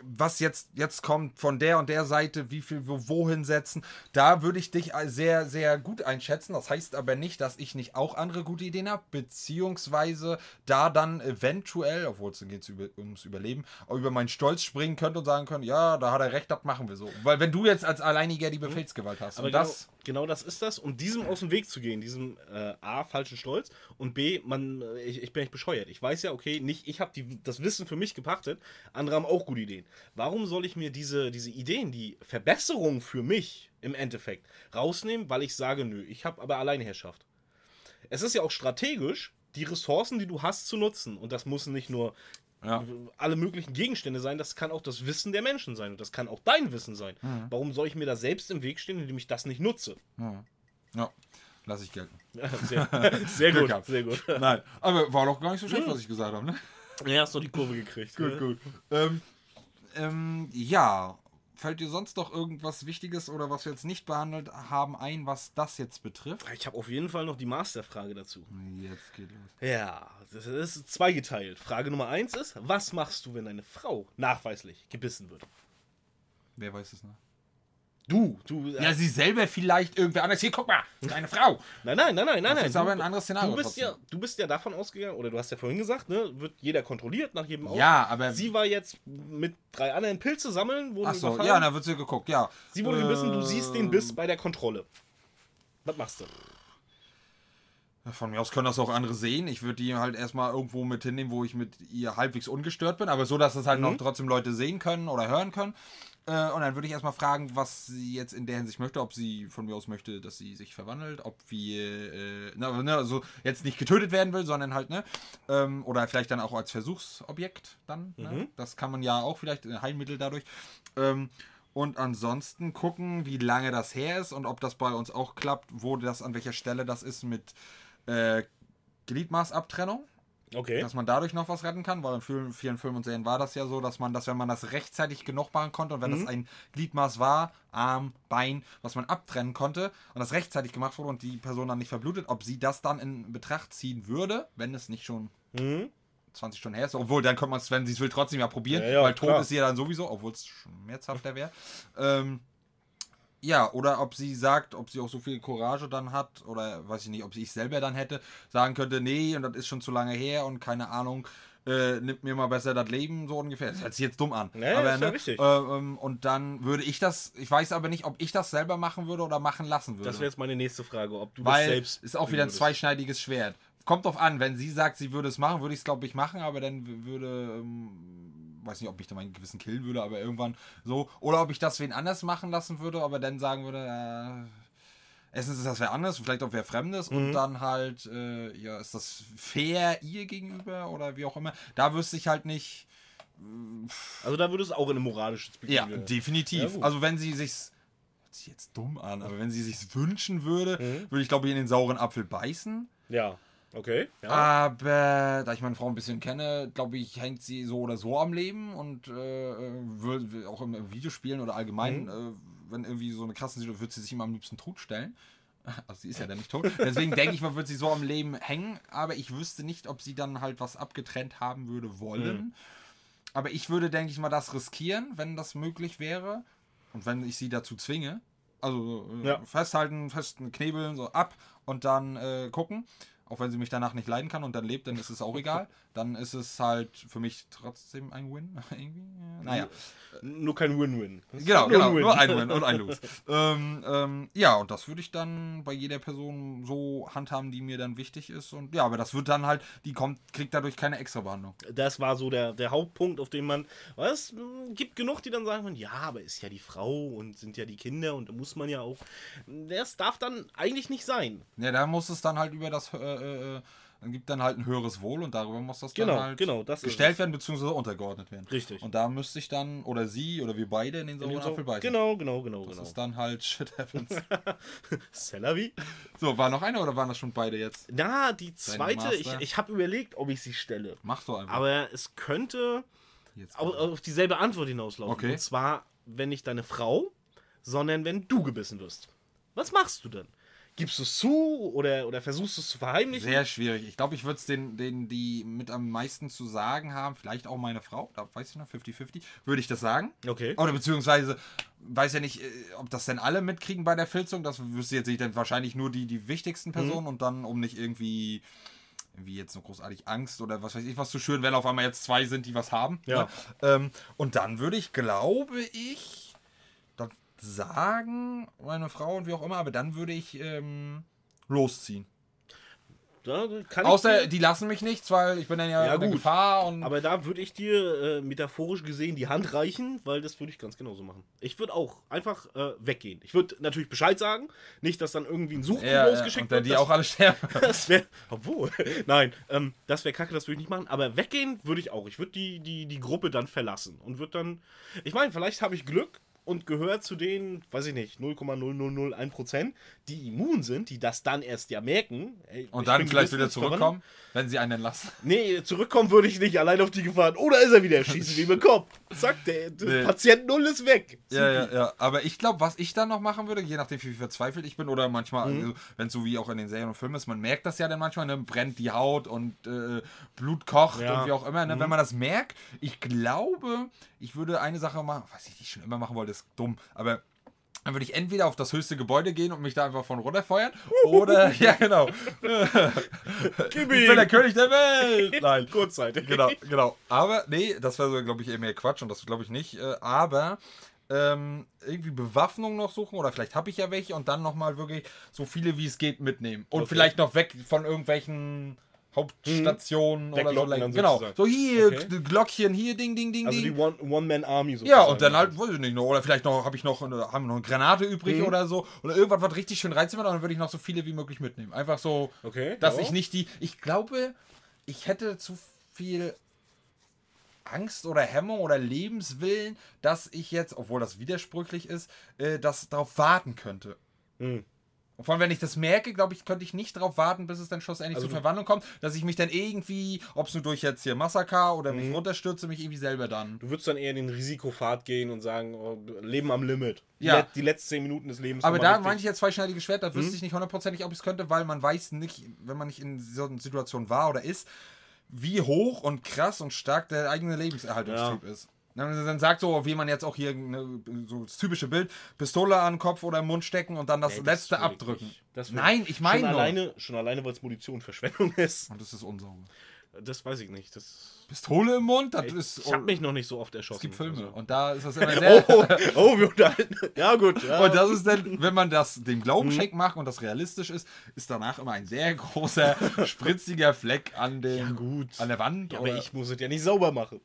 Speaker 1: was jetzt, jetzt kommt von der und der Seite, wie viel wo, wohin setzen, da würde ich dich sehr, sehr gut einschätzen. Das heißt aber nicht, dass ich nicht auch andere gute Ideen habe, beziehungsweise da dann eventuell, obwohl es geht über, ums Überleben, über meinen Stolz springen könnte und sagen können, ja, da hat er recht, das machen wir so. Weil wenn du jetzt als Alleiniger die Befehlsgewalt hast
Speaker 2: Aber
Speaker 1: und
Speaker 2: genau,
Speaker 1: das...
Speaker 2: genau das ist das. Und diesem aus dem Weg zu gehen, diesem äh, A, falschen Stolz und B, man, äh, ich, ich bin nicht bescheuert. Ich weiß ja, okay, nicht ich habe das Wissen für mich gepachtet, andere haben auch gute Ideen. Warum soll ich mir diese, diese Ideen, die Verbesserung für mich im Endeffekt rausnehmen, weil ich sage, nö, ich habe aber Alleinherrschaft. Es ist ja auch strategisch, die Ressourcen, die du hast, zu nutzen. Und das müssen nicht nur
Speaker 1: Ja.
Speaker 2: alle möglichen Gegenstände sein, das kann auch das Wissen der Menschen sein und das kann auch dein Wissen sein.
Speaker 1: Mhm.
Speaker 2: Warum soll ich mir da selbst im Weg stehen, indem ich das nicht nutze?
Speaker 1: Ja, lass ich gelten.
Speaker 2: Sehr, sehr gut,
Speaker 1: gehabt.
Speaker 2: sehr gut.
Speaker 1: Nein, aber war doch gar nicht so schlecht, was ich gesagt habe, ne?
Speaker 2: Ja, hast du die Kurve gekriegt. ne?
Speaker 1: gut. Ähm, ähm, ja, fällt dir sonst noch irgendwas Wichtiges oder was wir jetzt nicht behandelt haben ein, was das jetzt betrifft?
Speaker 2: Ich habe auf jeden Fall noch die Masterfrage dazu.
Speaker 1: Jetzt geht los.
Speaker 2: Ja, das ist zweigeteilt. Frage Nummer eins ist, was machst du, wenn deine Frau nachweislich gebissen wird?
Speaker 1: Wer weiß es noch?
Speaker 2: Du, du. äh,
Speaker 1: Ja, sie selber vielleicht irgendwer anders. Hier, guck mal, deine Frau.
Speaker 2: Nein, nein, nein, nein, nein.
Speaker 1: Das
Speaker 2: nein.
Speaker 1: ist aber ein anderes Szenario
Speaker 2: Du bist,
Speaker 1: trotzdem.
Speaker 2: ja, du bist ja davon ausgegangen, oder du hast ja vorhin gesagt, ne, wird jeder kontrolliert nach jedem Aus.
Speaker 1: Ja, aber.
Speaker 2: Sie war jetzt mit drei anderen Pilze sammeln, wurden
Speaker 1: Achso,
Speaker 2: überfallen.
Speaker 1: ja, da wird sie geguckt, ja.
Speaker 2: Sie wurde gebissen, du siehst den Biss bei der Kontrolle. Was machst du?
Speaker 1: Von mir aus können das auch andere sehen. Ich würde die halt erstmal irgendwo mit hinnehmen, wo ich mit ihr halbwegs ungestört bin, aber so, dass es halt
Speaker 2: Mhm.
Speaker 1: noch trotzdem Leute sehen können oder hören können. Äh, und dann würde ich erstmal fragen, was sie jetzt in der Hinsicht möchte, ob sie von mir aus möchte, dass sie sich verwandelt, ob wir, äh, na, ne, also jetzt nicht getötet werden will, sondern halt, ne, ähm, oder vielleicht dann auch als Versuchsobjekt dann, ne?
Speaker 2: Mhm.
Speaker 1: Das kann man ja auch vielleicht, ein Heilmittel dadurch. Ähm, und ansonsten gucken, wie lange das her ist und ob das bei uns auch klappt, wo das, an welcher Stelle das ist mit äh, Gliedmaßabtrennung,
Speaker 2: Okay.
Speaker 1: dass man dadurch noch was retten kann, weil in vielen, vielen Filmen und Serien war das ja so, dass man das, wenn man das rechtzeitig genug machen konnte und wenn
Speaker 2: Mhm.
Speaker 1: das ein Gliedmaß war, Arm, Bein, was man abtrennen konnte und das rechtzeitig gemacht wurde und die Person dann nicht verblutet, ob sie das dann in Betracht ziehen würde, wenn es nicht schon
Speaker 2: Mhm.
Speaker 1: 20 Stunden her ist. Obwohl, dann könnte man es, wenn sie es will, trotzdem ja probieren,
Speaker 2: Ja, ja,
Speaker 1: weil tot
Speaker 2: klar.
Speaker 1: ist sie ja dann sowieso, obwohl es schmerzhafter wäre. Ähm, ja, oder ob sie sagt, ob sie auch so viel Courage dann hat, oder weiß ich nicht, ob sie ich selber dann hätte, sagen könnte, nee, und das ist schon zu lange her und keine Ahnung, äh, nimmt mir mal besser das Leben, so ungefähr. Das hört sich jetzt dumm an.
Speaker 2: Ja,
Speaker 1: aber,
Speaker 2: ist ja
Speaker 1: ne,
Speaker 2: richtig.
Speaker 1: äh, ähm, und dann würde ich das, ich weiß aber nicht, ob ich das selber machen würde oder machen lassen würde.
Speaker 2: Das wäre jetzt meine nächste Frage, ob du
Speaker 1: Weil
Speaker 2: das selbst.
Speaker 1: ist auch wieder ein zweischneidiges Schwert. Kommt drauf an, wenn sie sagt, sie würde es machen, würde ich es glaube ich machen, aber dann würde, ähm, weiß nicht, ob mich da mein Gewissen killen würde, aber irgendwann so. Oder ob ich das wen anders machen lassen würde, aber dann sagen würde, äh, erstens ist das wer anderes, vielleicht auch wer Fremdes
Speaker 2: Mhm.
Speaker 1: und dann halt, äh, ja, ist das fair ihr gegenüber oder wie auch immer. Da wüsste ich halt nicht,
Speaker 2: Also da würde es auch in eine moralische
Speaker 1: ja,
Speaker 2: Spiegel.
Speaker 1: definitiv.
Speaker 2: Ja,
Speaker 1: also wenn sie sich's hört sich jetzt dumm an, aber wenn sie sich's wünschen würde,
Speaker 2: Mhm.
Speaker 1: würde ich glaube ich in den sauren Apfel beißen.
Speaker 2: Ja. Okay. Ja.
Speaker 1: Aber da ich meine Frau ein bisschen kenne, glaube ich, hängt sie so oder so am Leben und äh, will auch im Videospielen oder allgemein,
Speaker 2: Mhm.
Speaker 1: äh, wenn irgendwie so eine krasse Situation, wird sie sich immer am liebsten totstellen. Also sie ist ja dann nicht tot. Deswegen denke ich mal, wird sie so am Leben hängen, aber ich wüsste nicht, ob sie dann halt was abgetrennt haben würde wollen.
Speaker 2: Mhm.
Speaker 1: Aber ich würde, denke ich mal, das riskieren, wenn das möglich wäre. Und wenn ich sie dazu zwinge. Also äh,
Speaker 2: Ja.
Speaker 1: festhalten, festen Knebeln, so ab und dann äh, gucken. Auch wenn sie mich danach nicht leiden kann und dann lebt, dann ist es auch egal. Dann ist es halt für mich trotzdem ein Win. Irgendwie. äh, Naja.
Speaker 2: Nur kein Win-Win.
Speaker 1: Genau,
Speaker 2: nur
Speaker 1: genau.
Speaker 2: ein Win.
Speaker 1: Nur ein Win und ein Los. ähm, ähm, ja, und das würde ich dann bei jeder Person so handhaben, die mir dann wichtig ist. Und ja, aber das wird dann halt, die kommt, kriegt dadurch keine extra Behandlung.
Speaker 2: Das war so der, der Hauptpunkt, auf dem man, was, mh, gibt genug, die dann sagen, ja, aber ist ja die Frau und sind ja die Kinder und da muss man ja auch. Das darf dann eigentlich nicht sein.
Speaker 1: Ja, da muss es dann halt über das, äh, äh, dann gibt dann halt ein höheres Wohl und darüber muss das dann
Speaker 2: Genau,
Speaker 1: halt
Speaker 2: genau, das
Speaker 1: gestellt
Speaker 2: es.
Speaker 1: werden, beziehungsweise untergeordnet werden.
Speaker 2: Richtig.
Speaker 1: Und da müsste ich dann, oder sie, oder wir beide in den sauren
Speaker 2: So-
Speaker 1: Apfel beißen.
Speaker 2: genau, genau, genau,
Speaker 1: Das
Speaker 2: genau.
Speaker 1: ist dann halt Shit happens.
Speaker 2: Celery?
Speaker 1: so, war noch einer oder waren das schon beide jetzt?
Speaker 2: Na, die zweite, ich, ich habe überlegt, ob ich sie stelle.
Speaker 1: Mach doch einfach.
Speaker 2: Aber es könnte
Speaker 1: jetzt
Speaker 2: auf, auf dieselbe Antwort hinauslaufen.
Speaker 1: Okay.
Speaker 2: Und zwar, wenn nicht deine Frau, sondern wenn du gebissen wirst. Was machst du denn? Gibst du es zu oder, oder versuchst du es zu verheimlichen?
Speaker 1: Sehr schwierig. Ich glaube, ich würde es den, den, die mit am meisten zu sagen haben, vielleicht auch meine Frau, da weiß ich noch, 50-50, würde ich das sagen.
Speaker 2: Okay.
Speaker 1: Oder beziehungsweise, weiß ja nicht, äh, ob das denn alle mitkriegen bei der Filzung, das wüsste jetzt nicht, dann wahrscheinlich nur die, die wichtigsten Personen und dann, um nicht irgendwie, wie jetzt noch großartig Angst oder was weiß ich, was zu schüren, wenn auf einmal jetzt zwei sind, die was haben.
Speaker 2: Ja.
Speaker 1: Ne? Ähm, und dann würde ich, glaube ich, sagen, meine Frau und wie auch immer, aber dann würde ich ähm, losziehen.
Speaker 2: Ich
Speaker 1: Außer die lassen mich nicht, weil ich bin dann ja,
Speaker 2: Ja,
Speaker 1: in
Speaker 2: gut.
Speaker 1: Gefahr und
Speaker 2: Aber da würde ich dir äh, metaphorisch gesehen die Hand reichen, weil das würde ich ganz genauso machen. Ich würde auch einfach äh, weggehen. Ich würde natürlich Bescheid sagen, nicht, dass dann irgendwie ein Suchbuch
Speaker 1: ja, ja,
Speaker 2: losgeschickt
Speaker 1: und dann
Speaker 2: wird.
Speaker 1: die
Speaker 2: das-
Speaker 1: auch alle sterben.
Speaker 2: Das wäre, obwohl, nein, ähm, das wäre kacke, das würde ich nicht machen. Aber weggehen würde ich auch. Ich würde die, die, die Gruppe dann verlassen und würde dann, ich meine, vielleicht habe ich Glück und gehört zu den, weiß ich nicht, 0,0001%, die immun sind, die das dann erst ja merken. Ey,
Speaker 1: Und dann vielleicht wieder zurückkommen, wenn sie einen lassen.
Speaker 2: Nee, zurückkommen würde ich nicht, allein auf die Gefahr. Oder ist er wieder? Schießen wie bekommen. Zack, der, der nee. Patient Null ist weg.
Speaker 1: Ja, ja, ja. Aber ich glaube, was ich dann noch machen würde, je nachdem, wie verzweifelt ich bin, oder manchmal, mhm. also, wenn es so wie auch in den Serien und Filmen ist, man merkt das ja dann manchmal, ne, brennt die Haut und äh, Blut kocht ja. und wie auch immer. Ne? Mhm. Wenn man das merkt, ich glaube, ich würde eine Sache machen, was ich schon immer machen wollte, ist dumm, aber dann würde ich entweder auf das höchste Gebäude gehen und mich da einfach von runterfeuern. Oder, ja, genau. ich bin der König der Welt. Nein.
Speaker 2: Kurzzeitig.
Speaker 1: Genau, genau. Aber, nee, das wäre so, glaube ich, eher mehr Quatsch und das glaube ich nicht. Äh, aber ähm, irgendwie Bewaffnung noch suchen oder vielleicht habe ich ja welche und dann nochmal wirklich so viele wie es geht mitnehmen. Und okay. vielleicht noch weg von irgendwelchen Hauptstation mhm. oder so. Genau. So hier, okay. Glockchen, hier, Ding, Ding, Ding,
Speaker 2: Also die One-Man-Army
Speaker 1: so. Ja, und dann halt, weiß ich nicht, noch, oder vielleicht noch, habe ich noch, eine, haben noch eine Granate übrig mhm. oder so. Oder irgendwas, was richtig schön reinzimmert, dann würde ich noch so viele wie möglich mitnehmen. Einfach so,
Speaker 2: okay,
Speaker 1: dass ich nicht die, ich glaube, ich hätte zu viel Angst oder Hemmung oder Lebenswillen, dass ich jetzt, obwohl das widersprüchlich ist, äh, das darauf warten könnte. Mhm. Und vor allem, wenn ich das merke, glaube ich, könnte ich nicht darauf warten, bis es dann schlussendlich also zur Verwandlung kommt, dass ich mich dann irgendwie, ob es nur durch jetzt hier Massaker oder mich mhm. runterstürze, mich irgendwie selber dann.
Speaker 2: Du würdest dann eher in den Risikofahrt gehen und sagen, oh, Leben am Limit.
Speaker 1: Ja.
Speaker 2: Die, letzten zehn Minuten des Lebens.
Speaker 1: Aber da meine ich jetzt zweischneidige Schwert, da wüsste mhm. ich nicht hundertprozentig, ob ich es könnte, weil man weiß nicht, wenn man nicht in so einer Situation war oder ist, wie hoch und krass und stark der eigene Lebenserhaltungstyp ja. ist. Dann sagt so, wie man jetzt auch hier ne, so das typische Bild, Pistole an den Kopf oder im Mund stecken und dann das nee, letzte das abdrücken.
Speaker 2: Das Nein, ich meine. Schon alleine, schon alleine weil es Munitionverschwendung ist.
Speaker 1: Und das ist unsauber.
Speaker 2: Das weiß ich nicht. Das
Speaker 1: Pistole im Mund? Das
Speaker 2: ich
Speaker 1: ist,
Speaker 2: ich habe mich noch nicht so oft erschossen.
Speaker 1: Es gibt Filme also. und da ist das immer sehr.
Speaker 2: oh, oh, wir unterhalten. Ja, gut. Ja.
Speaker 1: Und das ist dann, wenn man das dem Glaubenscheck mhm. macht und das realistisch ist, ist danach immer ein sehr großer, spritziger Fleck an, dem, ja, an der Wand.
Speaker 2: Ja, aber ich muss es ja nicht sauber machen.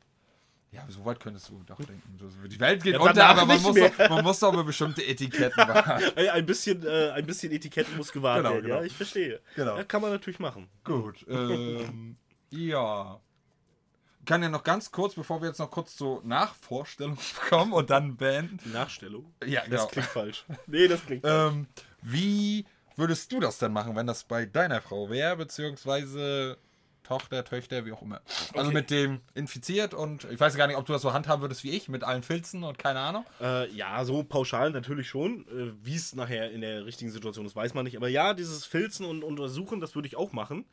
Speaker 1: Ja, so weit könntest du doch denken. Die Welt geht ja, unter, aber man muss, doch, man muss doch über bestimmte Etiketten
Speaker 2: wahren. ein, bisschen, äh, ein bisschen Etiketten muss gewahrt genau, werden. Genau. Ja, ich verstehe. Genau. Ja, kann man natürlich machen.
Speaker 1: Gut. Ähm, ja. Kann ja noch ganz kurz, bevor wir jetzt noch kurz zur Nachvorstellung kommen und dann beenden.
Speaker 2: Nachstellung?
Speaker 1: Ja, genau.
Speaker 2: Das klingt falsch. Nee, das klingt
Speaker 1: ähm, Wie würdest du das denn machen, wenn das bei deiner Frau wäre, beziehungsweise Tochter, Töchter, wie auch immer. Also okay. mit dem infiziert und ich weiß gar nicht, ob du das so handhaben würdest wie ich, mit allen Filzen und keine Ahnung.
Speaker 2: Äh, ja, so pauschal natürlich schon. Äh, wie es nachher in der richtigen Situation ist, weiß man nicht. Aber ja, dieses Filzen und Untersuchen, das würde ich auch machen.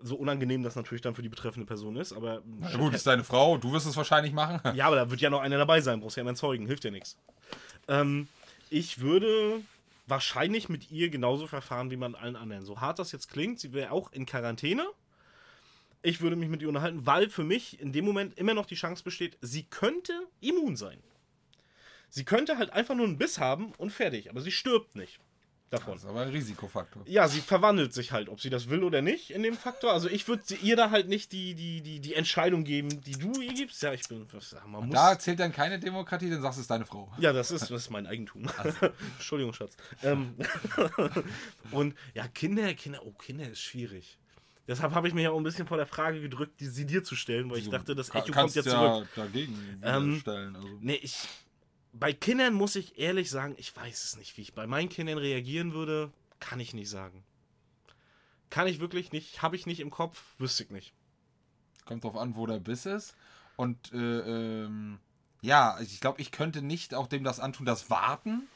Speaker 2: So unangenehm das natürlich dann für die betreffende Person ist, aber.
Speaker 1: Na gut, ist deine Frau, du wirst es wahrscheinlich machen.
Speaker 2: Ja, aber da wird ja noch einer dabei sein, brauchst ja immer Zeugen, hilft ja nichts. Ähm, ich würde wahrscheinlich mit ihr genauso verfahren wie man allen anderen. So hart das jetzt klingt, sie wäre auch in Quarantäne ich würde mich mit ihr unterhalten, weil für mich in dem Moment immer noch die Chance besteht, sie könnte immun sein. Sie könnte halt einfach nur einen Biss haben und fertig, aber sie stirbt nicht davon. Das
Speaker 1: ist aber ein Risikofaktor.
Speaker 2: Ja, sie verwandelt sich halt, ob sie das will oder nicht in dem Faktor. Also ich würde ihr da halt nicht die, die, die, die Entscheidung geben, die du ihr gibst. Ja, ich bin. Was,
Speaker 1: man muss da zählt dann keine Demokratie, dann sagst du es deine Frau.
Speaker 2: Ja, das ist, das ist mein Eigentum. Also. Entschuldigung, Schatz. Ähm, und ja, Kinder, Kinder, oh, Kinder ist schwierig. Deshalb habe ich mich ja auch ein bisschen vor der Frage gedrückt, die sie dir zu stellen, weil ich dachte, das Echo kommt ja zurück.
Speaker 1: Ja dagegen ähm, stellen. Also.
Speaker 2: Nee, ich. Bei Kindern muss ich ehrlich sagen, ich weiß es nicht, wie ich bei meinen Kindern reagieren würde, kann ich nicht sagen. Kann ich wirklich nicht, habe ich nicht im Kopf, wüsste ich nicht.
Speaker 1: Kommt drauf an, wo der Biss ist. Und äh, ähm, ja, ich glaube, ich könnte nicht auch dem das antun, das Warten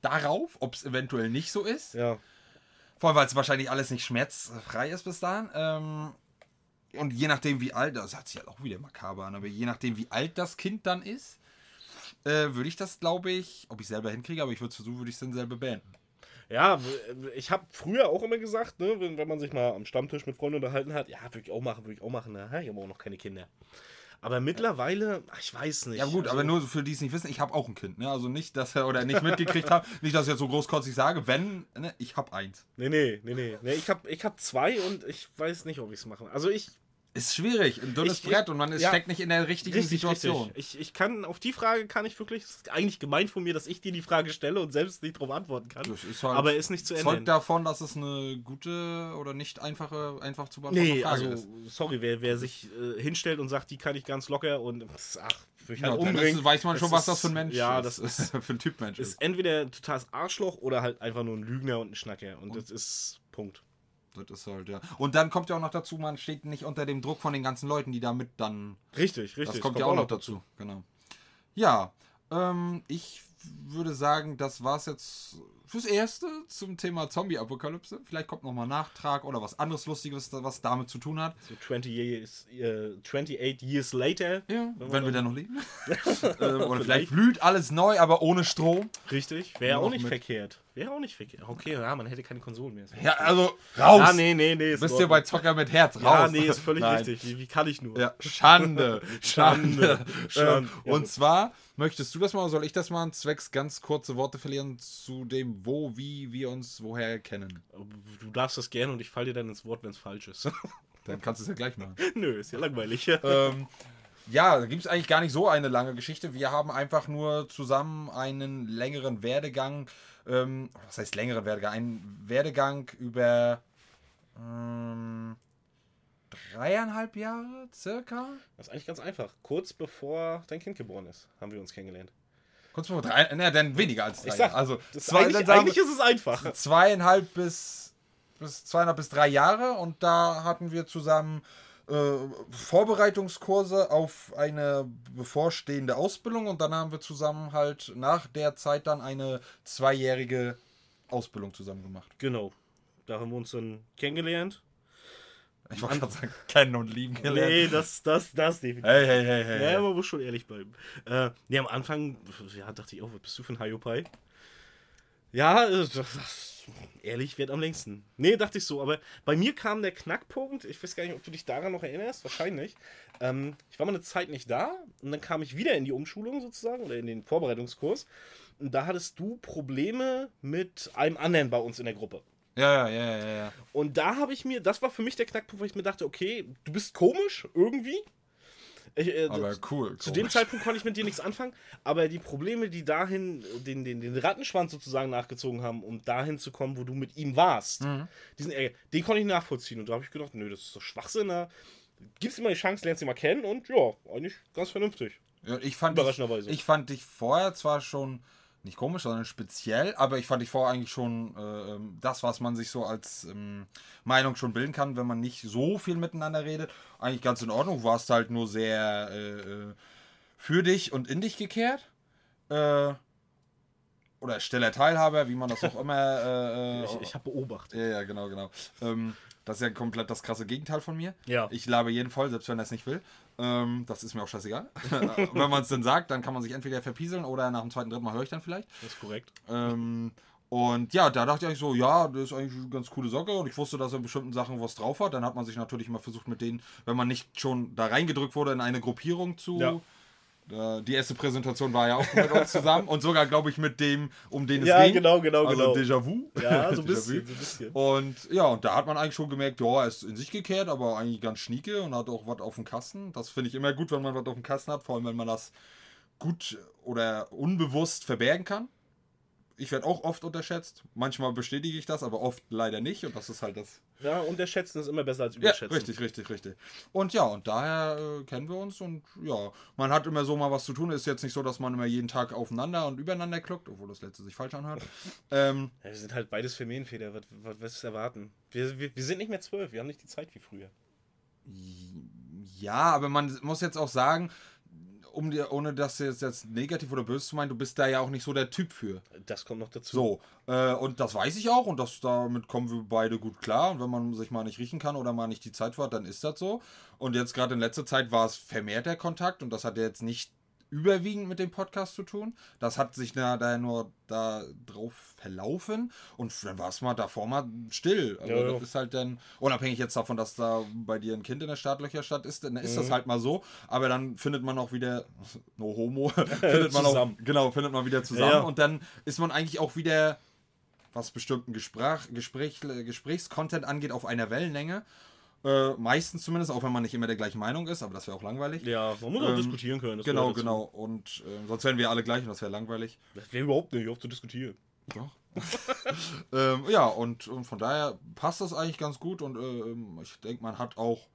Speaker 1: darauf, ob es eventuell nicht so ist.
Speaker 2: Ja.
Speaker 1: Vor allem, weil es wahrscheinlich alles nicht schmerzfrei ist bis dahin. Ähm, und je nachdem, wie alt, das hat sich halt auch wieder makaber an, aber je nachdem, wie alt das Kind dann ist, äh, würde ich das, glaube ich, ob ich selber hinkriege, aber ich würde versuchen, würde ich es dann selber beenden.
Speaker 2: Ja, ich habe früher auch immer gesagt, ne, wenn, wenn man sich mal am Stammtisch mit Freunden unterhalten hat, ja, würde ich auch machen, würde ich auch machen. Na, ich habe auch noch keine Kinder. Aber mittlerweile, ach, ich weiß nicht.
Speaker 1: Ja gut, also, aber nur für die es nicht wissen, ich habe auch ein Kind. Ne? Also nicht, dass er oder nicht mitgekriegt habe, nicht, dass ich jetzt so großkotzig sage, wenn, ne, ich habe eins.
Speaker 2: Nee, nee, nee, nee. nee ich habe ich hab zwei und ich weiß nicht, ob ich es mache. Also ich
Speaker 1: ist schwierig, ein dünnes ich, Brett und man ist, ja, steckt nicht in der richtigen richtig, Situation.
Speaker 2: Richtig. Ich, ich kann, auf die Frage kann ich wirklich, es ist eigentlich gemeint von mir, dass ich dir die Frage stelle und selbst nicht darauf antworten kann. Ist halt aber ist nicht zu Ende.
Speaker 1: Zeugt davon, dass es eine gute oder nicht einfache, einfach zu beantwortende nee, Frage also,
Speaker 2: ist. sorry, wer, wer sich äh, hinstellt und sagt, die kann ich ganz locker und ach, für mich halt ja,
Speaker 1: umbringen. weiß man schon, was das für ein Mensch
Speaker 2: ja, ist. Ja, das ist
Speaker 1: für ein Typ Mensch
Speaker 2: ist. Ist entweder ein totales Arschloch oder halt einfach nur ein Lügner und ein Schnacker und, und das ist Punkt.
Speaker 1: Das ist halt, ja. Und dann kommt ja auch noch dazu, man steht nicht unter dem Druck von den ganzen Leuten, die damit dann.
Speaker 2: Richtig, richtig.
Speaker 1: Das kommt, kommt ja auch noch dazu. dazu. Genau. Ja, ähm, ich würde sagen, das war's jetzt fürs Erste zum Thema Zombie-Apokalypse. Vielleicht kommt nochmal Nachtrag oder was anderes Lustiges, was damit zu tun hat.
Speaker 2: So 20 years, äh, 28 years later.
Speaker 1: Ja, wenn, wir dann noch leben. ähm, oder vielleicht blüht alles neu, aber ohne Strom.
Speaker 2: Richtig, wäre auch nicht
Speaker 1: mit-
Speaker 2: verkehrt. Wäre auch nicht verkehrt. Okay, ja, man hätte keine Konsolen mehr.
Speaker 1: Ja, also raus.
Speaker 2: Ja, nee, nee, nee. Ist
Speaker 1: Bist du bei. Zocker mit Herz raus?
Speaker 2: Ja, nee, ist völlig
Speaker 1: Nein.
Speaker 2: richtig. Wie, wie kann ich nur?
Speaker 1: Ja, Schande. Schande.
Speaker 2: Schande. Schande.
Speaker 1: Ähm,
Speaker 2: Ja,
Speaker 1: und zwar, möchtest du das mal oder soll ich das mal? Zwecks ganz kurze Worte verlieren zu dem, wo, wie wir uns woher kennen.
Speaker 2: Du darfst das gerne und ich falle dir dann ins Wort, wenn es falsch ist.
Speaker 1: Dann kannst du es ja gleich machen.
Speaker 2: Nö, ist ja langweilig.
Speaker 1: ähm, ja, da gibt es eigentlich gar nicht so eine lange Geschichte. Wir haben einfach nur zusammen einen längeren Werdegang, ähm, was heißt längeren Werdegang? Einen Werdegang über ähm, dreieinhalb Jahre circa?
Speaker 2: Das ist eigentlich ganz einfach. Kurz bevor dein Kind geboren ist, haben wir uns kennengelernt.
Speaker 1: Kurz vor drei, ne, dann weniger als drei.
Speaker 2: Ich sag,
Speaker 1: Jahre. also zwei,
Speaker 2: eigentlich, eigentlich ist es einfach.
Speaker 1: zweieinhalb bis, bis zweieinhalb bis drei Jahre und da hatten wir zusammen äh, Vorbereitungskurse auf eine bevorstehende Ausbildung und dann haben wir zusammen halt nach der Zeit dann eine zweijährige Ausbildung zusammen gemacht.
Speaker 2: Genau. Da haben wir uns dann kennengelernt.
Speaker 1: Ich wollte gerade sagen, kennen und lieben gelernt.
Speaker 2: Nee, das, das, das definitiv.
Speaker 1: Hey, hey, hey, hey.
Speaker 2: Ja, man muss schon ehrlich bleiben. Äh, nee, am Anfang ja, dachte ich, oh, was bist du für ein Hyopai? Ja, äh, das, das, ehrlich, wird am längsten. Nee, dachte ich so, aber bei mir kam der Knackpunkt, ich weiß gar nicht, ob du dich daran noch erinnerst, wahrscheinlich. Ähm, ich war mal eine Zeit nicht da und dann kam ich wieder in die Umschulung sozusagen oder in den Vorbereitungskurs und da hattest du Probleme mit einem anderen bei uns in der Gruppe.
Speaker 1: Ja, ja, ja, ja, ja.
Speaker 2: Und da habe ich mir, das war für mich der Knackpunkt, wo ich mir dachte, okay, du bist komisch irgendwie. Ich, äh,
Speaker 1: Aber cool.
Speaker 2: zu dem
Speaker 1: komisch.
Speaker 2: Zeitpunkt konnte ich mit dir nichts anfangen, aber die Probleme, die dahin den, den, den Rattenschwanz sozusagen nachgezogen haben, um dahin zu kommen, wo du mit ihm warst,
Speaker 1: Mhm.
Speaker 2: diesen, äh, den konnte ich nachvollziehen. Und da habe ich gedacht, nö, das ist doch Schwachsinn. Da gibst ihm mal die Chance, lernst ihn mal kennen und ja, eigentlich ganz vernünftig.
Speaker 1: Ja, ich fand dich,
Speaker 2: Überraschenderweise.
Speaker 1: ich fand dich vorher zwar schon nicht komisch, sondern speziell, aber ich fand dich vorher eigentlich schon äh, ähm, das, was man sich so als ähm, Meinung schon bilden kann, wenn man nicht so viel miteinander redet. Eigentlich ganz in Ordnung. Du warst halt nur sehr äh, äh, für dich und in dich gekehrt. Äh, oder stiller Teilhaber, wie man das auch immer. Äh, äh,
Speaker 2: Ich, ich habe beobachtet.
Speaker 1: ja, ja, genau, genau. Ähm, das ist ja komplett das krasse Gegenteil von mir.
Speaker 2: Ja.
Speaker 1: Ich labe jeden voll, selbst wenn er es nicht will. Ähm, das ist mir auch scheißegal. wenn man es dann sagt, dann kann man sich entweder verpieseln oder nach dem zweiten, dritten Mal höre ich dann vielleicht.
Speaker 2: Das ist korrekt.
Speaker 1: Ähm, und ja, da dachte ich eigentlich so, ja, das ist eigentlich eine ganz coole Socke und ich wusste, dass er in bestimmten Sachen was drauf hat. Dann hat man sich natürlich mal versucht mit denen, wenn man nicht schon da reingedrückt wurde, in eine Gruppierung zu.
Speaker 2: Ja.
Speaker 1: Äh, die erste Präsentation war ja auch mit uns zusammen und sogar, glaube ich, mit dem, um den es
Speaker 2: Ja,
Speaker 1: ging.
Speaker 2: genau, genau,
Speaker 1: also
Speaker 2: genau.
Speaker 1: Déjà-vu.
Speaker 2: Ja, so ein bisschen, so ein bisschen.
Speaker 1: Und ja, und da hat man eigentlich schon gemerkt, ja, er ist in sich gekehrt, aber eigentlich ganz schnieke und hat auch was auf dem Kasten. Das finde ich immer gut, wenn man was auf dem Kasten hat, vor allem wenn man das gut oder unbewusst verbergen kann. Ich werde auch oft unterschätzt. Manchmal bestätige ich das, aber oft leider nicht. Und das ist halt das.
Speaker 2: Ja, unterschätzen ist immer besser als
Speaker 1: Ja,
Speaker 2: überschätzen.
Speaker 1: richtig, richtig, richtig. Und ja, und daher äh, kennen wir uns und ja, man hat immer so mal was zu tun. Ist jetzt nicht so, dass man immer jeden Tag aufeinander und übereinander kluckt, obwohl das letzte sich falsch anhört. ähm,
Speaker 2: Ja, wir sind halt beides Familienväter. Was, was, was ist erwarten? Wir, wir, wir sind nicht mehr zwölf. Wir haben nicht die Zeit wie früher.
Speaker 1: Ja, aber man muss jetzt auch sagen, um dir, ohne das jetzt, jetzt negativ oder böse zu meinen, du bist da ja auch nicht so der Typ für.
Speaker 2: Das kommt noch dazu.
Speaker 1: So, äh, und das weiß ich auch und das, damit kommen wir beide gut klar. Und wenn man sich mal nicht riechen kann oder mal nicht die Zeit hat, dann ist das so. Und jetzt gerade in letzter Zeit war es vermehrt der Kontakt und das hat ja jetzt nicht überwiegend mit dem Podcast zu tun. Das hat sich da, da nur da drauf verlaufen und dann war es mal davor mal still. Also
Speaker 2: Ja, ja.
Speaker 1: das ist halt dann, unabhängig jetzt davon, dass da bei dir ein Kind in der Startlöcherstadt ist, dann ist das
Speaker 2: Mhm.
Speaker 1: halt mal so. Aber dann findet man auch wieder, no homo, findet man auch,
Speaker 2: Zusammen.
Speaker 1: genau, findet man wieder zusammen
Speaker 2: Ja.
Speaker 1: und dann ist man eigentlich auch wieder was bestimmten Gespräch, Gespräch, Gesprächscontent angeht, auf einer Wellenlänge. Äh, meistens zumindest, auch wenn man nicht immer der gleichen Meinung ist, aber das wäre auch langweilig.
Speaker 2: Ja, man muss auch
Speaker 1: Ähm,
Speaker 2: diskutieren können. das
Speaker 1: genau, genau. Und äh, sonst wären wir alle gleich und das wäre langweilig.
Speaker 2: Das wäre überhaupt nicht, auf zu diskutieren.
Speaker 1: Doch. ähm, ja, und, und von daher passt das eigentlich ganz gut und ähm, ich denke, man hat auch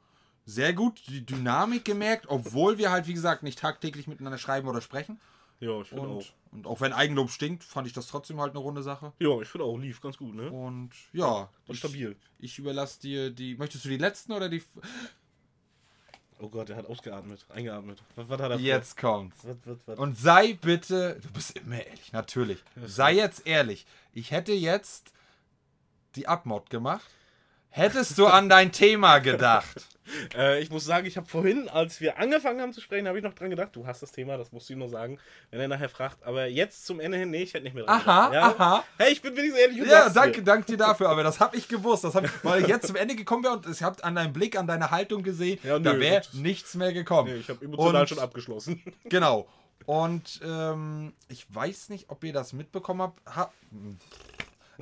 Speaker 1: sehr gut die Dynamik gemerkt, obwohl wir halt, wie gesagt, nicht tagtäglich miteinander schreiben oder sprechen.
Speaker 2: Ja, ich finde auch.
Speaker 1: Und, auch wenn Eigenlob stinkt, fand ich das trotzdem halt eine runde Sache.
Speaker 2: Ja, ich finde auch, lief ganz gut, ne?
Speaker 1: Und ja, ich,
Speaker 2: stabil.
Speaker 1: ich überlasse dir die. Möchtest du die letzten oder die.
Speaker 2: Oh Gott, er hat ausgeatmet, eingeatmet. Was, was hat er
Speaker 1: Jetzt kommt's.
Speaker 2: Was, was, was?
Speaker 1: Und sei bitte, du bist immer ehrlich, natürlich. Sei jetzt ehrlich. Ich hätte jetzt die Abmod gemacht. Hättest du an dein Thema gedacht?
Speaker 2: Äh, ich muss sagen, ich habe vorhin, als wir angefangen haben zu sprechen, habe ich noch dran gedacht, du hast das Thema, das musst du ihm noch sagen, wenn er nachher fragt. Aber jetzt zum Ende hin, nee, ich hätte nicht mehr dran
Speaker 1: Aha,
Speaker 2: gedacht. Ja?
Speaker 1: aha.
Speaker 2: Hey, ich bin wenigstens ehrlich und
Speaker 1: Ja, danke,
Speaker 2: dir.
Speaker 1: danke dir dafür, aber das habe ich gewusst. Das hab ich, weil ich jetzt zum Ende gekommen wäre und ich habe an deinem Blick, an deiner Haltung gesehen,
Speaker 2: Ja, nö,
Speaker 1: da wäre nichts mehr gekommen.
Speaker 2: Nee, ich habe emotional
Speaker 1: Und-
Speaker 2: schon abgeschlossen.
Speaker 1: Genau. Und ähm, ich weiß nicht, ob ihr das mitbekommen habt. Ha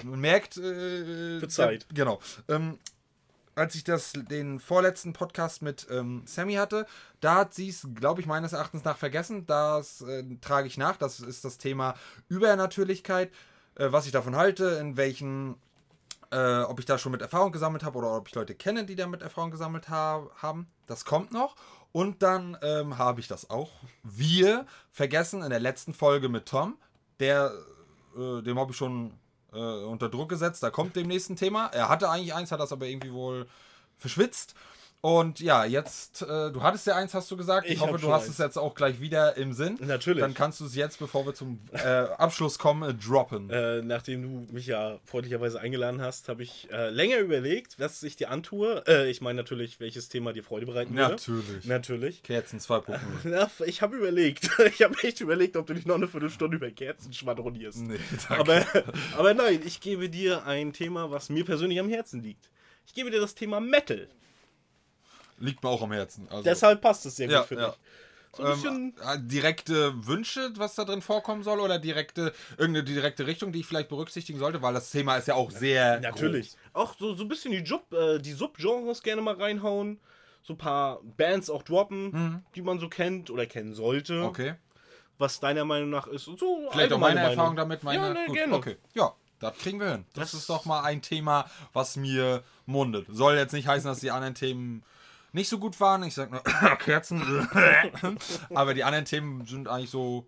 Speaker 1: man merkt. Äh,
Speaker 2: Verzeiht.
Speaker 1: Ja, genau. Ähm, als ich das, den vorletzten Podcast mit ähm, Sammy hatte, da hat sie es, glaube ich, meines Erachtens nach vergessen. Das äh, trage ich nach. Das ist das Thema Übernatürlichkeit. Äh, was ich davon halte, in welchen äh, ob ich da schon mit Erfahrung gesammelt habe oder ob ich Leute kenne, die da mit Erfahrung gesammelt ha haben. Das kommt noch. Und dann ähm, habe ich das auch. Wir vergessen in der letzten Folge mit Tom, der, äh, dem habe ich schon äh, unter Druck gesetzt. Da kommt dem nächsten Thema. Er hatte eigentlich eins, hat das aber irgendwie wohl verschwitzt. Und ja, jetzt, äh, du hattest ja eins, hast du gesagt. Ich,
Speaker 2: Ich
Speaker 1: hoffe, du hast
Speaker 2: eins.
Speaker 1: es jetzt auch gleich wieder im Sinn.
Speaker 2: Natürlich.
Speaker 1: Dann kannst du es jetzt, bevor wir zum äh, Abschluss kommen, äh, droppen.
Speaker 2: Äh, nachdem du mich ja freundlicherweise eingeladen hast, habe ich äh, länger überlegt, was ich dir antue. Äh, ich meine natürlich, welches Thema dir Freude bereiten würde.
Speaker 1: Natürlich.
Speaker 2: Natürlich.
Speaker 1: Kerzen 2.0.
Speaker 2: Ja, ich habe überlegt. Ich habe echt überlegt, ob du nicht noch eine Viertelstunde über Kerzen schwadronierst.
Speaker 1: Nee, danke.
Speaker 2: Aber, aber nein, ich gebe dir ein Thema, was mir persönlich am Herzen liegt. Ich gebe dir das Thema Metal.
Speaker 1: Liegt mir auch am Herzen. Also,
Speaker 2: Deshalb passt es sehr gut
Speaker 1: Ja,
Speaker 2: für
Speaker 1: ja.
Speaker 2: dich. So ein bisschen.
Speaker 1: ähm, äh, direkte Wünsche, was da drin vorkommen soll, oder direkte, irgendeine direkte Richtung, die ich vielleicht berücksichtigen sollte, weil das Thema ist ja auch sehr.
Speaker 2: Natürlich. Auch so, so ein bisschen die, Job, äh, die Subgenres gerne mal reinhauen. So ein paar Bands auch droppen, die man so kennt oder kennen sollte.
Speaker 1: Groß. Okay.
Speaker 2: Was deiner Meinung nach ist. Und so
Speaker 1: Vielleicht auch meine
Speaker 2: Meinung.
Speaker 1: Erfahrung damit, meine.
Speaker 2: Ja, nee,
Speaker 1: Gut,
Speaker 2: gerne.
Speaker 1: Okay. Ja, das kriegen wir hin. Das,
Speaker 2: Das-
Speaker 1: ist doch mal ein Thema, was mir mundet. Soll jetzt nicht heißen, dass die anderen Themen nicht so gut waren. Ich sag nur Kerzen. Aber die anderen Themen sind eigentlich so.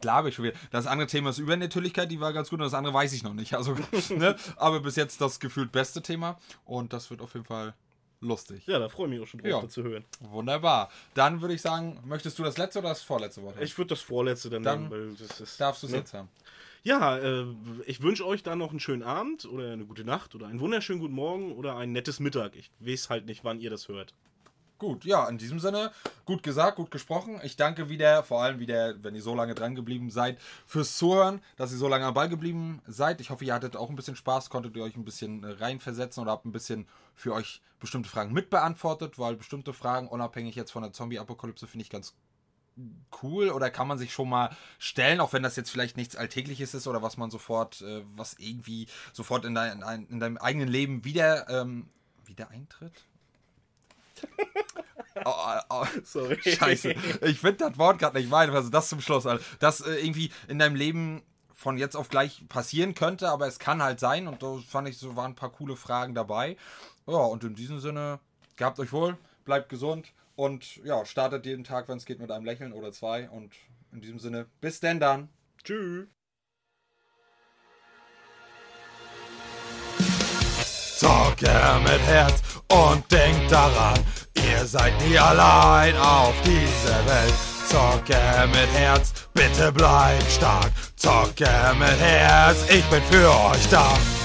Speaker 1: Glaube ich schon wieder. Das andere Thema ist Übernatürlichkeit, die war ganz gut und das andere weiß ich noch nicht. Also, ne? Aber bis jetzt das gefühlt beste Thema und das wird auf jeden Fall lustig.
Speaker 2: Ja, da freue ich mich auch schon drauf,
Speaker 1: Ja.
Speaker 2: zu hören.
Speaker 1: Wunderbar. Dann würde ich sagen, möchtest du das letzte oder das vorletzte Wort haben?
Speaker 2: Ich würde das vorletzte dann,
Speaker 1: Dann
Speaker 2: nehmen, weil das ist.
Speaker 1: Darfst du es
Speaker 2: ne?
Speaker 1: jetzt haben?
Speaker 2: Ja, äh, ich wünsche euch dann noch einen schönen Abend oder eine gute Nacht oder einen wunderschönen guten Morgen oder ein nettes Mittag. Ich weiß halt nicht, wann ihr das hört.
Speaker 1: Gut, ja, in diesem Sinne, gut gesagt, gut gesprochen. Ich danke wieder, vor allem wieder, wenn ihr so lange dran geblieben seid, fürs Zuhören, dass ihr so lange am Ball geblieben seid. Ich hoffe, ihr hattet auch ein bisschen Spaß, konntet ihr euch ein bisschen reinversetzen oder habt ein bisschen für euch bestimmte Fragen mitbeantwortet, weil bestimmte Fragen, unabhängig jetzt von der Zombie-Apokalypse, finde ich ganz cool oder kann man sich schon mal stellen, auch wenn das jetzt vielleicht nichts Alltägliches ist oder was man sofort, äh, was irgendwie sofort in, dein, in, in deinem eigenen Leben wieder, ähm, wieder eintritt? Oh, oh, oh.
Speaker 2: Sorry.
Speaker 1: Scheiße. Ich finde das Wort gerade nicht weiter. Also das zum Schluss. Also, das äh, irgendwie in deinem Leben von jetzt auf gleich passieren könnte, aber es kann halt sein. Und da fand ich, so waren ein paar coole Fragen dabei. Ja, und in diesem Sinne, gehabt euch wohl, bleibt gesund und ja, startet jeden Tag, wenn es geht, mit einem Lächeln oder zwei. Und in diesem Sinne, bis denn dann.
Speaker 2: Tschüss.
Speaker 1: Zocke mit Herz und denkt daran, ihr seid nie allein auf dieser Welt. Zocke mit Herz, bitte bleibt stark. Zocke mit Herz, ich bin für euch da.